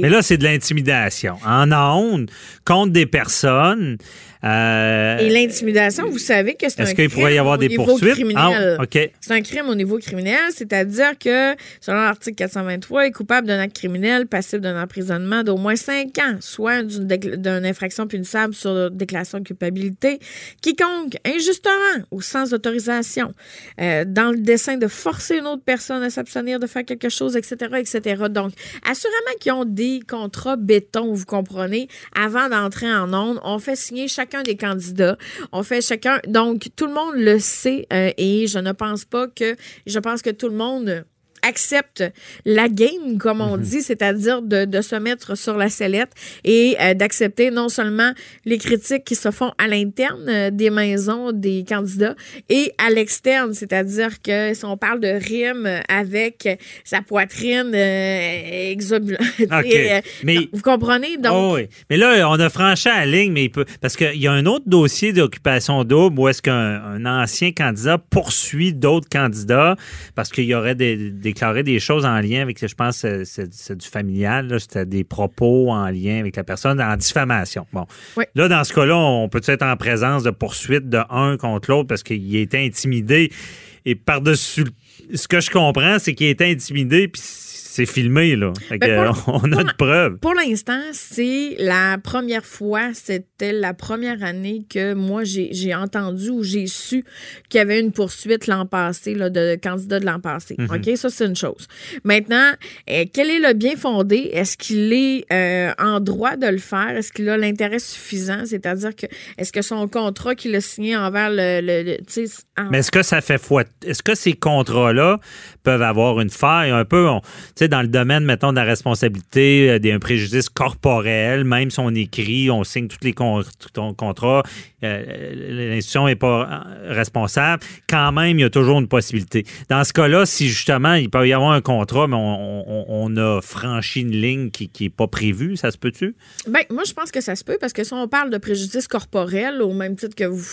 Mais là, c'est de l'intimidation. En ondes, contre des personnes. Euh, et l'intimidation, vous savez que c'est un Est-ce qu'il pourrait y crime avoir au des niveau poursuites? criminel. Ah, OK. C'est un crime au niveau criminel, c'est-à-dire que, selon l'article 423, est coupable d'un acte criminel passible d'un emprisonnement d'au moins cinq ans, soit d'une décl- d'une infraction punissable sur déclaration de culpabilité, quiconque, injustement ou sans autorisation, euh, dans le dessein de forcer une autre personne à s'abstenir de faire quelque chose, etc., etc. Donc, assurément qu'ils ont des contrats béton, vous comprenez, avant d'entrer en onde, on fait signer chacun des candidats, on fait chacun, donc tout le monde le sait euh, et je ne pense pas que, je pense que tout le monde accepte la game, comme on dit, c'est-à-dire de, de se mettre sur la sellette et euh, d'accepter non seulement les critiques qui se font à l'interne euh, des maisons des candidats et à l'externe, c'est-à-dire que si on parle de rime avec sa poitrine euh, euh, Mais- non, vous comprenez? Donc, Oh oui. Mais là, on a franchi la ligne, mais il peut. Parce qu'il y a un autre dossier d'occupation double où est-ce qu'un un ancien candidat poursuit d'autres candidats parce qu'il y aurait des, déclaré des choses en lien avec, je pense, c'est- du familial, c'était des propos en lien avec la personne en diffamation. Bon. Oui. Là, dans ce cas-là, on peut être en présence de poursuites de un contre l'autre parce qu'il a été intimidé? Et par-dessus, ce que je comprends, c'est qu'il a été intimidé, puis c'est filmé, là. Ben, pour- on a de preuves. Pour l'instant, c'est la première fois, c'était la première année que moi, j'ai entendu ou j'ai su qu'il y avait une poursuite l'an passé, là, de candidats de l'an passé. Mhm. OK? Ça, c'est une chose. Maintenant, euh, quel est le bien fondé? Est-ce qu'il est euh, en droit de le faire? Est-ce qu'il a l'intérêt suffisant? C'est-à-dire que, est-ce que son contrat qu'il a signé envers le. le- le- tu sais, en- Mais est-ce que ça fait foi? Est-ce que ces contrats-là peuvent avoir une faille un peu, on- dans le domaine, mettons, de la responsabilité, euh, d'un préjudice corporel, même si on écrit, on signe tous les contrats, euh, l'institution n'est pas euh, responsable, quand même, il y a toujours une possibilité. Dans ce cas-là, si justement, il peut y avoir un contrat, mais on, on- a franchi une ligne qui n'est pas prévue, ça se peut-tu? Ben, moi, je pense que ça se peut parce que si on parle de préjudice corporel, au même titre que vous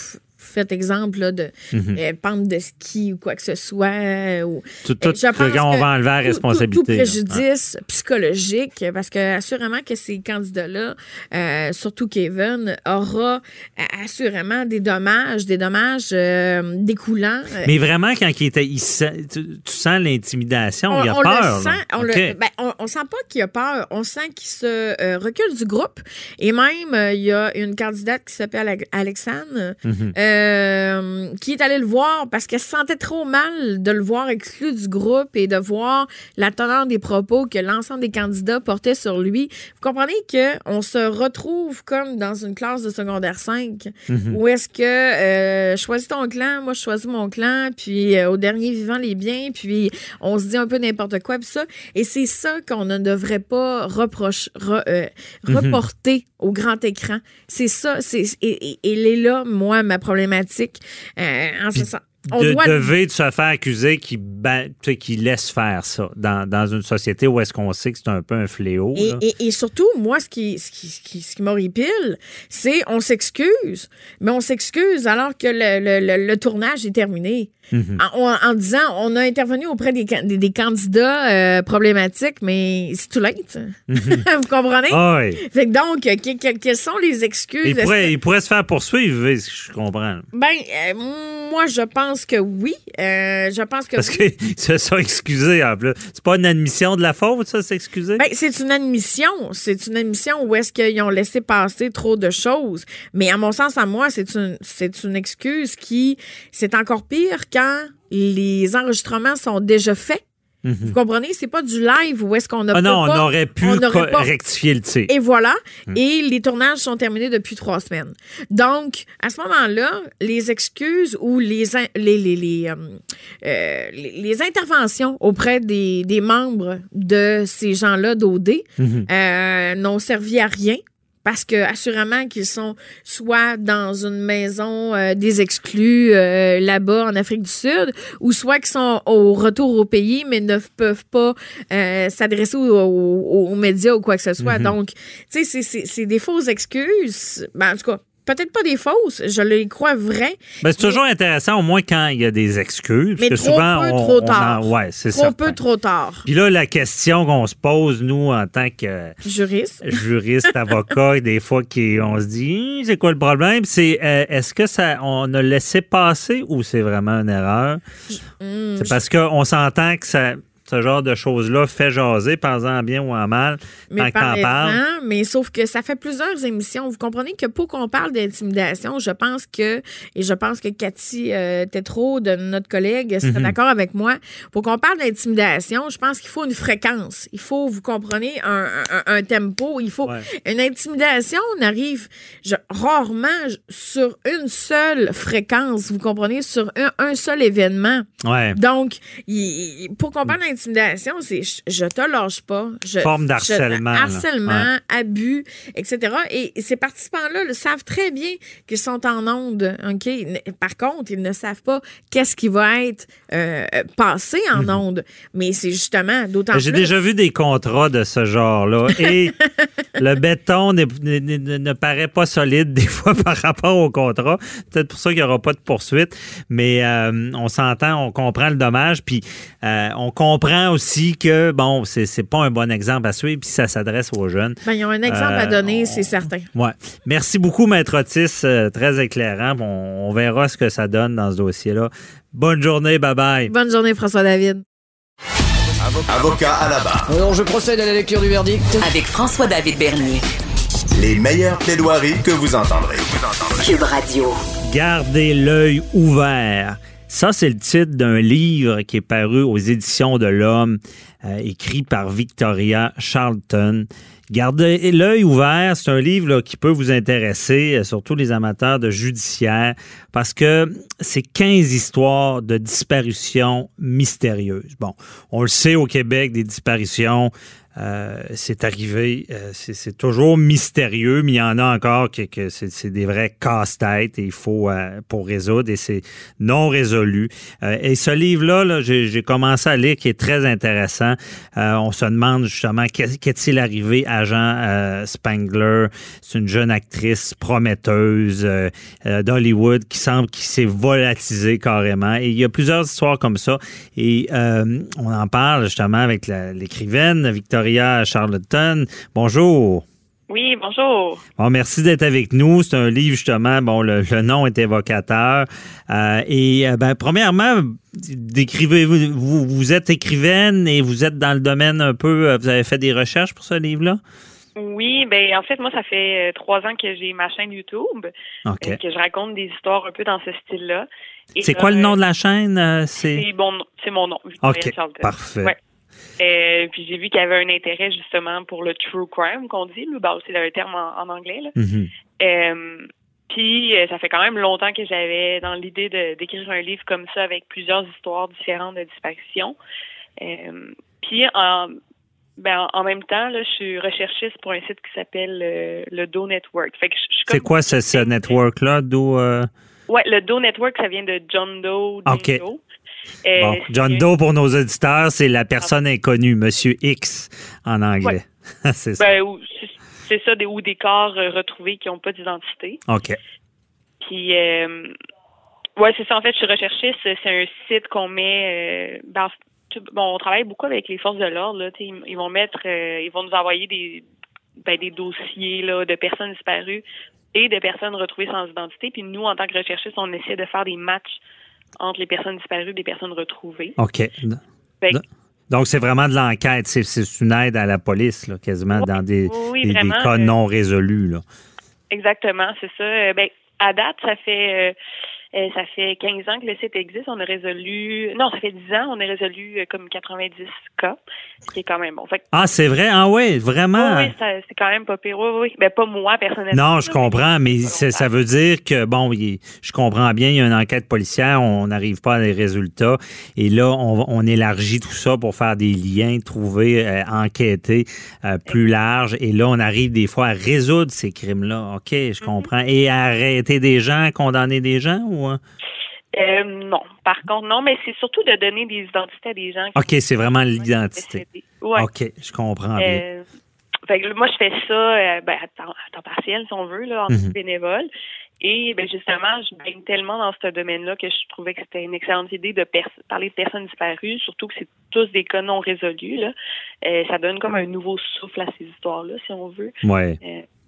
f- fait exemple là, de euh, pente de ski ou quoi que ce soit. ou, Tout, tout, Euh, je pense on va enlever la tout- tout- responsabilité. Tout, préjudice psychologique, parce que assurément que ces candidats-là, euh, surtout Kevin, aura assurément des dommages, des dommages euh, découlants. Mais vraiment, quand il était. il sent- tu, tu sens l'intimidation, il a on peur. le sent, on, le- OK. ben, on, on sent pas qu'il a peur, on sent qu'il se recule du groupe. Et même, il y a une candidate qui s'appelle Ale- Alexandre, Mhm. Euh, qui est allée le voir parce qu'elle se sentait trop mal de le voir exclu du groupe et de voir la teneur des propos que l'ensemble des candidats portaient sur lui. Vous comprenez que on se retrouve comme dans une classe de secondaire 5 Mhm. où est-ce que euh, choisis ton clan, moi je choisis mon clan, puis euh, au dernier vivant les biens, puis on se dit un peu n'importe quoi, puis ça. Et c'est ça qu'on ne devrait pas reproche, re- Mhm. reporter au grand écran. C'est ça, c'est et, et, et elle est là, moi, ma problématique. Euh, en ce sens. On de, doit devait de se faire accuser qui, ben, qui laisse faire ça dans, dans une société où est-ce qu'on sait que c'est un peu un fléau. Et, et- et surtout, moi, ce qui, ce qui, ce qui, ce qui m'horripile, c'est on s'excuse, mais on s'excuse alors que le, le- le- le tournage est terminé. Mhm. En, en- en disant, on a intervenu auprès des, des, des candidats euh, problématiques, mais c'est too late. Vous comprenez? Mhm. Ah oui. Fait que donc, que- que- quelles sont les excuses? Il pourrait, il pourrait se faire poursuivre, je comprends. Ben, euh, moi, je pense que oui. Euh, je pense que Parce oui. qu'ils se sont excusés en plus. C'est pas une admission de la faute, ça, s'excuser? Ben, c'est une admission. C'est une admission où est-ce qu'ils ont laissé passer trop de choses. Mais à mon sens, à moi, c'est une, c'est une excuse qui, c'est encore pire quand les enregistrements sont déjà faits. Vous comprenez? C'est pas du live où est-ce qu'on a Mhm. Ah non, pas- on aurait pu on pas- rectifier le tir. Et voilà. Hmm. Et les tournages sont terminés depuis trois semaines. Donc, à ce moment-là, les excuses ou les, in- les, les, les, euh, euh, les- les interventions auprès des, des membres de ces gens-là d'OD Mhm. euh, n'ont servi à rien. Parce que assurément qu'ils sont soit dans une maison euh, des exclus euh, là-bas en Afrique du Sud, ou soit qu'ils sont au retour au pays mais ne peuvent pas euh, s'adresser aux, aux- aux médias ou quoi que ce soit. Mhm. Donc, tu sais, c'est- c'est c'est des fausses excuses. Ben, en tout cas, peut-être pas des fausses, je les crois vraies. Ben, c'est toujours intéressant, au moins quand il y a des excuses. Mais parce que trop souvent, peu, on, trop tard. en- ouais, c'est Trop peu, trop tard. Puis là, la question qu'on se pose, nous, en tant que Juriste. juriste, avocat, des fois, qui, on se dit, Hum, c'est quoi le problème? C'est euh, est-ce que ça, on a laissé passer ou c'est vraiment une erreur? Hum, c'est parce qu'on s'entend que ça, ce genre de choses-là fait jaser, par en bien ou en mal, tant Mais qu'on en parle. mais sauf que ça fait plusieurs émissions. Vous comprenez que pour qu'on parle d'intimidation, je pense que, et je pense que Cathy euh, Tétrault, de notre collègue, serait Mhm. d'accord avec moi, pour qu'on parle d'intimidation, je pense qu'il faut une fréquence. Il faut, vous comprenez, un, un- un tempo. Il faut. Ouais. Une intimidation n'arrive je- rarement sur une seule fréquence, vous comprenez, sur un, un seul événement. Ouais. Donc, il- pour qu'on parle d'intimidation, c'est je, je te lâche pas. Je, Forme d'harcèlement, là. harcèlement, abus, etc. Et ces participants-là le savent très bien qu'ils sont en onde. OK? Par contre, ils ne savent pas qu'est-ce qui va être euh, passé en onde. Mais c'est justement d'autant plus. Mhm. J'ai déjà vu des contrats de ce genre-là et le béton n'est- n'est- ne paraît pas solide des fois par rapport au contrat. Peut-être pour ça qu'il n'y aura pas de poursuite, mais euh, on s'entend, on comprend le dommage, puis euh, on comprend aussi que, bon, c'est c'est pas un bon exemple à suivre, puis ça s'adresse aux jeunes. Ben, ils ont un exemple à Euh, donner, on- c'est certain. Ouais. Merci beaucoup, Maître Otis. euh, très éclairant. Bon, on verra ce que ça donne dans ce dossier-là. Bonne journée. Bye-bye. Bonne journée, François-David. Avocat à la barre. Alors, je procède à la lecture du verdict. Avec François-David Bernier. Les meilleures plaidoiries que vous entendrez. Cube Radio. Gardez l'œil ouvert. Ça, c'est le titre d'un livre qui est paru aux éditions de l'Homme, euh, écrit par Victoria Charlton. Gardez l'œil ouvert, c'est un livre qui peut vous intéresser, euh, surtout les amateurs de judiciaire, parce que c'est 15 histoires de disparitions mystérieuses. Bon, on le sait au Québec, des disparitions, euh, c'est arrivé, euh, c'est toujours mystérieux, mais il y en a encore que, c'est des vrais casse-têtes et il faut pour résoudre et c'est non résolu. Et ce livre-là, là, j'ai commencé à lire qui est très intéressant. on se demande justement qu'est-il arrivé à Jean Spangler. C'est une jeune actrice prometteuse d'Hollywood qui semble qu'il s'est volatilisée carrément. Et il y a plusieurs histoires comme ça. Et on en parle justement avec l'écrivaine Victoria Charlottetown. Bonjour. Oui, bonjour. Bon, merci d'être avec nous. C'est un livre, justement, bon, le, nom est évocateur. Euh, et, euh, ben, premièrement, décrivez vous, vous, êtes écrivaine et vous êtes dans le domaine un peu, euh, vous avez fait des recherches pour ce livre-là? Oui, ben en fait, moi, ça fait trois ans que j'ai ma chaîne YouTube, que je raconte des histoires un peu dans ce style-là. C'est quoi le nom de la chaîne? c'est? Bon, c'est mon nom. OK, parfait. Euh, puis j'ai vu qu'il y avait un intérêt justement pour le true crime qu'on dit, bah c'est un terme en, anglais. Là. Mm-hmm. Euh, puis euh, ça fait quand même longtemps que j'avais dans l'idée d'écrire un livre comme ça avec plusieurs histoires différentes de disparition. puis en ben, en même temps, là, je suis recherchiste pour un site qui s'appelle le Do Network. C'est quoi ce, ce network-là, Do? Ouais, le Do Network, ça vient de John Doe. OK. Euh, John Doe, pour nos auditeurs, c'est la personne inconnue, Monsieur X en anglais. c'est ça. Ben, c'est ça, des, ou des corps euh, retrouvés qui n'ont pas d'identité. OK. Puis, euh, ouais, c'est ça. En fait, je suis recherchiste. C'est un site qu'on met. bon, on travaille beaucoup avec les forces de l'ordre. Ils, ils, vont mettre, ils vont nous envoyer des, ben, des dossiers là, de personnes disparues et de personnes retrouvées sans identité. Puis nous, en tant que recherchistes, on essaie de faire des matchs entre les personnes disparues et les personnes retrouvées. OK. Ben, donc, c'est vraiment de l'enquête. C'est une aide à la police, là, quasiment, dans des, cas non résolus. Là. Exactement, c'est ça. Euh, ben, à date, ça fait euh, euh, ça fait 15 ans que le site existe. On a résolu. Non, ça fait 10 ans. On a résolu euh, comme 90 cas, ce qui est quand même bon. ah, c'est vrai? Ah oui, vraiment? Oui, c'est quand même pas pire. Oui, oui. Ben, pas moi, personnellement. Non, je comprends, mais ça veut dire que, bon, je comprends bien, il y a une enquête policière, on n'arrive pas à des résultats. Et là, on, élargit tout ça pour faire des liens, trouver, euh, enquêter plus large. Et là, on arrive des fois à résoudre ces crimes-là. OK, je mm-hmm. comprends. Et à arrêter des gens, condamner des gens ou euh, non. Par contre, non, mais c'est surtout de donner des identités à des gens. OK, c'est vraiment l'identité. OK, je comprends bien. Euh, moi, je fais ça euh, ben, à, temps, partiel, si on veut, là, en mhm. bénévole. Et ben, justement, je baigne tellement dans ce domaine-là que je trouvais que c'était une excellente idée de parler de personnes disparues, surtout que c'est tous des cas non résolus. Là. ça donne comme un nouveau souffle à ces histoires-là, si on veut. Ouais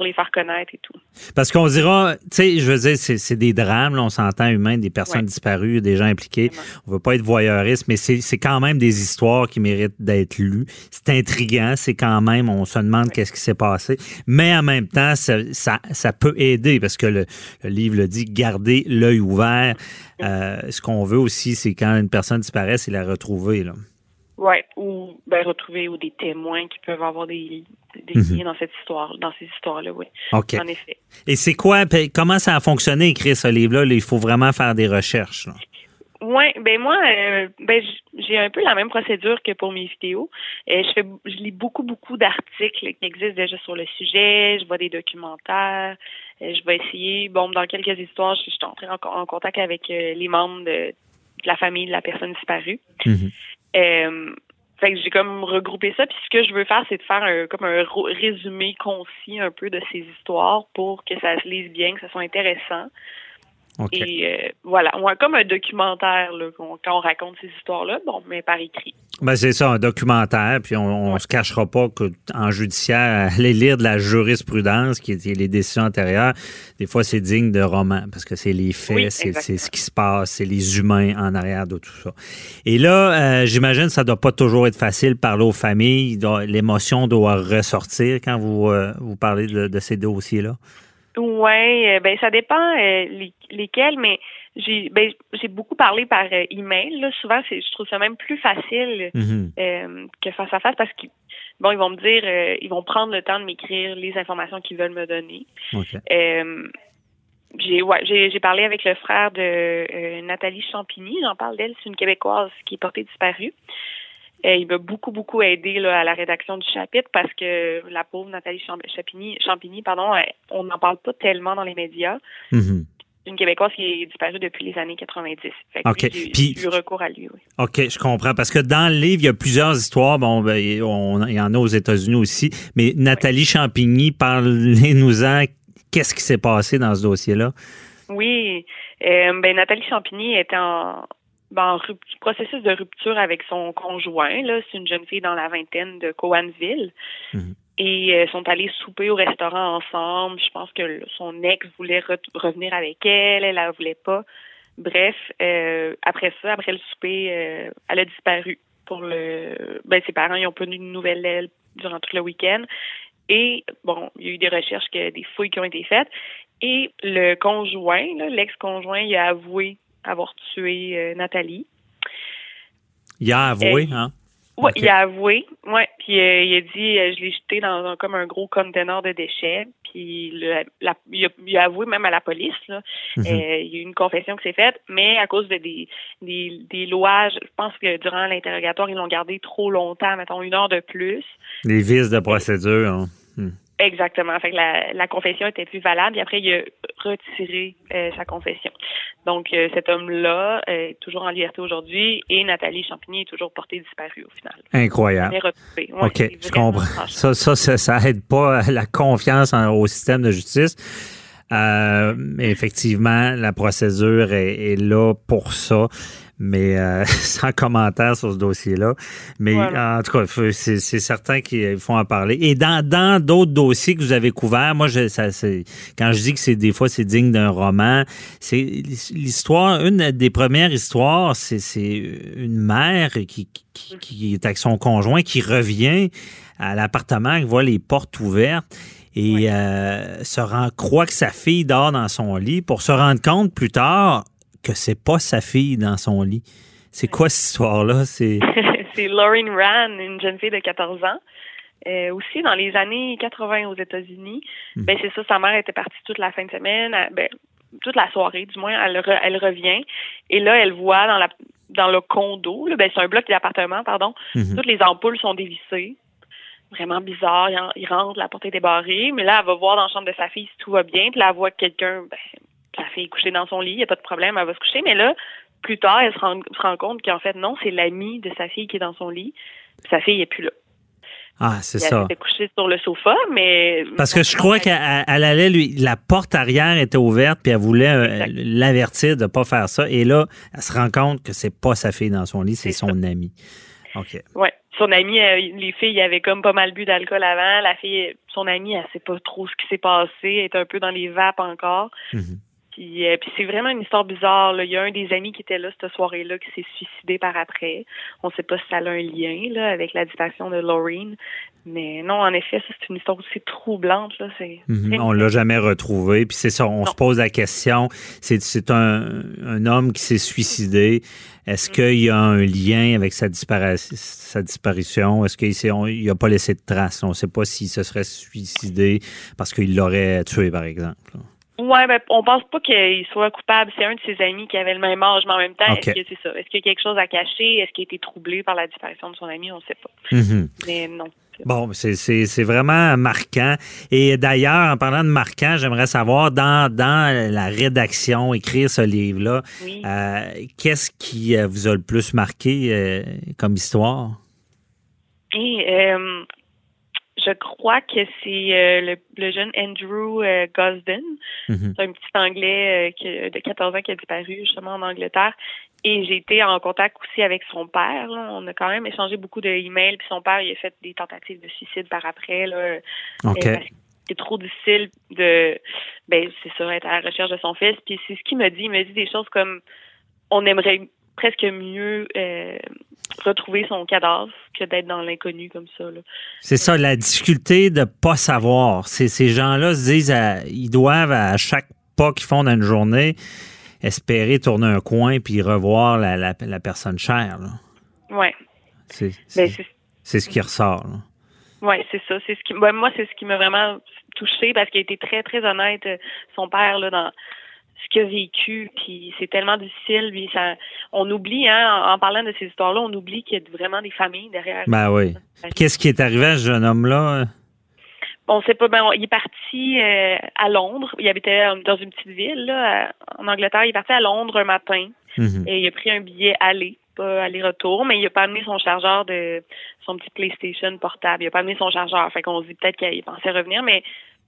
pour les faire connaître et tout. Parce qu'on dira, tu sais, je veux dire, c'est des drames, on s'entend humain, des personnes disparues, des gens impliqués. On veut pas être voyeuriste, mais c'est quand même des histoires qui méritent d'être lues. C'est intriguant, c'est quand même, on se demande qu'est-ce qui s'est passé. Mais en même temps, ça, ça, peut aider parce que le, livre le dit, garder l'œil ouvert. Euh, ce qu'on veut aussi, c'est quand une personne disparaît, c'est la retrouver. Là. Oui, ou ben, retrouver ou des témoins qui peuvent avoir des, des mhm. liens dans cette histoire, dans ces histoires-là, oui. OK. En effet. Et c'est quoi, comment ça a fonctionné écrire ce livre-là? Il faut vraiment faire des recherches. Oui, ben moi, euh, ben j'ai un peu la même procédure que pour mes vidéos. Euh, je fais, je lis beaucoup, beaucoup d'articles qui existent déjà sur le sujet. Je vois des documentaires. Euh, je vais essayer. Bon, dans quelques histoires, je, suis entrée en, contact avec les membres de, la famille de la personne disparue. Mhm. Euh, fait que j'ai comme regroupé ça. Puis ce que je veux faire, c'est de faire un, comme un résumé concis un peu de ces histoires pour que ça se lise bien, que ça soit intéressant. Et euh, voilà, comme un documentaire là, quand on raconte ces histoires-là, bon, mais par écrit. Ben c'est ça, un documentaire, puis on, ne se cachera pas qu'en judiciaire, aller lire de la jurisprudence, qui est les décisions antérieures, des fois c'est digne de roman, parce que c'est les faits, c'est ce qui se passe, c'est les humains en arrière de tout ça. Et là, euh, j'imagine que ça doit pas toujours être facile de parler aux familles, l'émotion doit ressortir quand vous, euh, vous parlez de ces dossiers-là. Oui, euh, ben ça dépend euh, lesquels, mais j'ai ben, j'ai beaucoup parlé par euh, email. Là. Souvent, c'est je trouve ça même plus facile mm-hmm. que face à face parce qu'ils bon, ils vont me dire, ils vont prendre le temps de m'écrire les informations qu'ils veulent me donner. j'ai ouais, j'ai j'ai parlé avec le frère de Nathalie Champigny. J'en parle d'elle, c'est une québécoise qui est portée disparue. Euh, il m'a beaucoup, beaucoup aidé là, à la rédaction du chapitre parce que la pauvre Nathalie Champigny, Champigny pardon, euh, on n'en parle pas tellement dans les médias. Mm-hmm. une Québécoise qui est disparue depuis les années 90. Fait que OK. lui, Puis- eu recours à lui, oui. OK, je comprends. Parce que dans le livre, il y a plusieurs histoires. Bon, ben, on- il y en a aux États-Unis aussi. Mais Nathalie Champigny, parlez-nous-en. Qu'est-ce qui s'est passé dans ce dossier-là? Oui, euh, ben Nathalie Champigny était en, en rup- processus de rupture avec son conjoint. Là, c'est une jeune fille dans la vingtaine de Coansville. Mhm. Et euh, sont allés souper au restaurant ensemble. Je pense que son ex voulait re- revenir avec elle, elle la voulait pas. Bref, euh, après ça, après le souper, euh, elle a disparu. Pour le, ben ses parents ils ont pas eu de nouvelles d'elle durant tout le week-end. Et bon, il y a eu des recherches, que, des fouilles qui ont été faites. Et le conjoint, l'ex-conjoint, il a avoué avoir tué euh, Nathalie. Il a avoué, Euh, hein? Ok. il a avoué. Ouais, puis euh, il a dit je l'ai jeté dans un, comme un gros conteneur de déchets. Puis le- la- il, a, il a avoué même à la police. Là. Mhm. Il y a eu une confession qui s'est faite, mais à cause de des, des, des lois, je pense que durant l'interrogatoire, ils l'ont gardé trop longtemps, mettons une heure de plus. Les vices de procédure. hein. Exactement. Fait que la, la confession était plus valable. Et après, il a retiré euh, sa confession. Donc, euh, cet homme-là euh, est toujours en liberté aujourd'hui et Nathalie Champigny est toujours portée disparue au final. Incroyable. Ouais, OK, je comprends. Ça, ça, ça, ça aide pas à la confiance en- au système de justice. Euh, mais effectivement, la procédure est, est là pour ça. Mais euh, sans commentaire sur ce dossier-là. Mais Voilà. en tout cas, c'est certain qu'il faut en parler. Et dans dans d'autres dossiers que vous avez couverts, moi, je, ça, quand je dis que c'est des fois c'est digne d'un roman, c'est l'histoire. Une des premières histoires, c'est une mère qui, qui, qui est avec son conjoint qui revient à l'appartement, qui voit les portes ouvertes et euh, se rend, croit que sa fille dort dans son lit pour se rendre compte plus tard que c'est pas sa fille dans son lit. C'est quoi cette histoire-là? C'est. Lauren Rand, une jeune fille de 14 ans. Euh, aussi dans les années 80 aux États-Unis. Hmm. Ben c'est ça, sa mère était partie toute la fin de semaine, elle- ben, toute la soirée du moins, elle, re- elle revient et là elle voit dans la dans le condo, là, ben c'est un bloc d'appartements, pardon, Mhm. toutes les ampoules sont dévissées. Vraiment bizarre, il, en- il rentre, la porte est débarrée, mais là elle va voir dans la chambre de sa fille si tout va bien, puis là elle voit que quelqu'un, ben, sa fille est couchée dans son lit, il n'y a pas de problème, elle va se coucher, mais là plus tard, elle se rend, se rend compte qu'en fait, non, c'est l'ami de sa fille qui est dans son lit. Puis Sa fille est plus là. Ah, c'est ça. Elle était couchée sur le sofa, mais. Parce que je crois qu'elle elle allait lui. La porte arrière était ouverte, puis elle voulait euh, l'avertir de ne pas faire ça. Et là, elle se rend compte que c'est pas sa fille dans son lit, c'est son ami. OK. Ouais. Son amie, euh, les filles avaient comme pas mal bu d'alcool avant. La fille, son amie, elle sait pas trop ce qui s'est passé. Elle est un peu dans les vapes encore. Mhm. Puis, euh, puis c'est vraiment une histoire bizarre. Là. Il y a un des amis qui était là cette soirée-là qui s'est suicidé par après. On sait pas si ça a un lien là, avec la disparition de Laureen. Mais non, en effet, ça, c'est une histoire aussi troublante. Là. C'est, Mhm. On l'a jamais retrouvé. Puis c'est ça, on se pose la question. C'est, c'est un, un homme qui s'est suicidé. Est-ce Mm. qu'il y a un lien avec sa, dispara- sa disparition? Est-ce qu'il n'a pas laissé de traces? On ne sait pas s'il se serait suicidé parce qu'il l'aurait tué, par exemple. Ouais, ben, on pense pas qu'il soit coupable. C'est un de ses amis qui avait le même âge, mais en même temps, est-ce que c'est ça? Est-ce qu'il y a quelque chose à cacher? Est-ce qu'il a été troublé par la disparition de son ami? On sait pas. Mhm. Mais non. Bon, c'est, vraiment marquant. Et d'ailleurs, en parlant de marquant, j'aimerais savoir, dans, dans la rédaction, écrire ce livre-là, Oui. euh, qu'est-ce qui euh, vous a le plus marqué euh, comme histoire? Et euh, je crois que c'est euh, le, le jeune Andrew euh, Gosden. Mhm. C'est un petit Anglais euh, qui- de 14 ans qui a disparu justement en Angleterre. Et j'ai été en contact aussi avec son père. là. On a quand même échangé beaucoup d'emails. Puis son père, il a fait des tentatives de suicide par après. Là, c'est trop difficile de, ben c'est ça, être à la recherche de son fils. Puis c'est ce qu'il m'a dit. Il m'a dit des choses comme, on aimerait presque mieux euh, retrouver son cadavre que d'être dans l'inconnu comme ça. C'est ça, la difficulté de pas savoir. Ces gens-là se disent, à- ils doivent à chaque pas qu'ils font dans une journée espérer tourner un coin puis revoir la, la- la personne chère. C'est, Ben, c'est, ce qui ressort. là. Ouais, c'est ça. C'est ce qui, ben, moi, c'est ce qui m'a vraiment touché parce qu'il a été très, très honnête, euh, son père, là, dans ce qu'il a vécu. Puis c'est tellement difficile. Puis ça, on oublie, hein, en, en parlant de ces histoires-là, on oublie qu'il y a vraiment des familles derrière. Ben oui. Qu'est-ce qui est arrivé à ce jeune homme-là? on sait pas. Ben, il est parti euh, à Londres. Il habitait dans une petite ville là, en Angleterre. Il est parti à Londres un matin Mhm. et il a pris un billet aller, pas aller-retour, mais il a pas amené son chargeur de son petit PlayStation portable. Il a pas amené son chargeur. Fait qu'on se dit peut-être qu'il pensait revenir, mais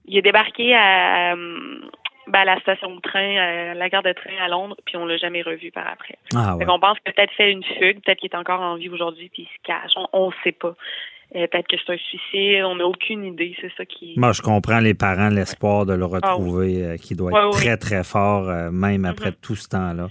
il est débarqué à, euh, ben, à la station de train, à la gare de train à Londres, puis on l'a jamais revu par après. Ah ouais. qu'on pense qu'il a peut-être fait une fugue, peut-être qu'il est encore en vie aujourd'hui, puis il se cache. On, on sait pas. Euh, peut-être que c'est un suicide, on n'a aucune idée. C'est ça qui. Moi, je comprends les parents, l'espoir de le retrouver, euh, qui doit être Ouais, très, très fort, euh, même après tout ce temps-là.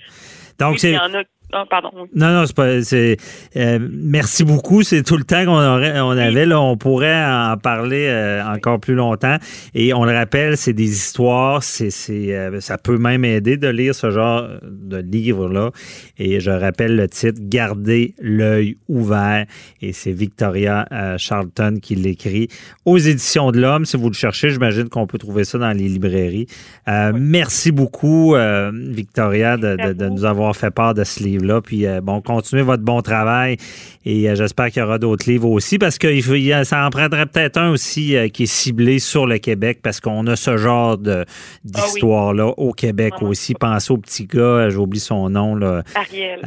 Donc, Oui, c'est. puis il y en a. Ah, pardon. oui. Non, non, c'est pas. c'est, euh, merci beaucoup. C'est tout le temps qu'on aurait, on avait. Là, on pourrait en parler euh, encore plus longtemps. Et on le rappelle, c'est des histoires. C'est, c'est, euh, ça peut même aider de lire ce genre de livre-là. Et je rappelle le titre Garder l'œil ouvert. Et c'est Victoria Charlton qui l'écrit aux éditions de l'Homme. Si vous le cherchez, j'imagine qu'on peut trouver ça dans les librairies. Merci beaucoup, Victoria, de, de- de nous avoir fait part de ce livre-là. Puis, euh, bon, continuez votre bon travail et euh, j'espère qu'il y aura d'autres livres aussi parce que il ça en prendrait peut-être un aussi euh, qui est ciblé sur le Québec parce qu'on a ce genre de, d'histoire-là au Québec aussi. Pensez au petit gars, j'oublie son nom, là. Ariel.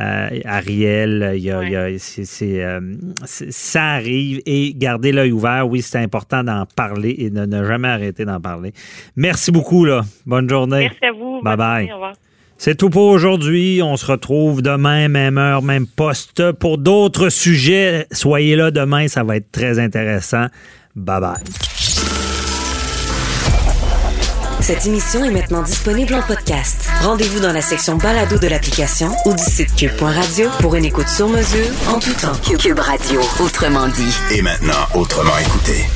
Ariel, il y a- il y a- c'est- c'est, c'est- ça arrive et gardez l'œil ouvert. Oui, c'est important d'en parler et de ne jamais arrêter d'en parler. Merci beaucoup, là. Bonne journée. Merci à vous. Bye bye. journée, au revoir. C'est tout pour aujourd'hui. On se retrouve demain, même heure, même poste pour d'autres sujets. Soyez là demain, ça va être très intéressant. Bye bye. Cette émission est maintenant disponible en podcast. Rendez-vous dans la section balado de l'application ou du site cube.radio pour une écoute sur mesure en tout temps. Cube Radio, autrement dit. Et maintenant, autrement écouté.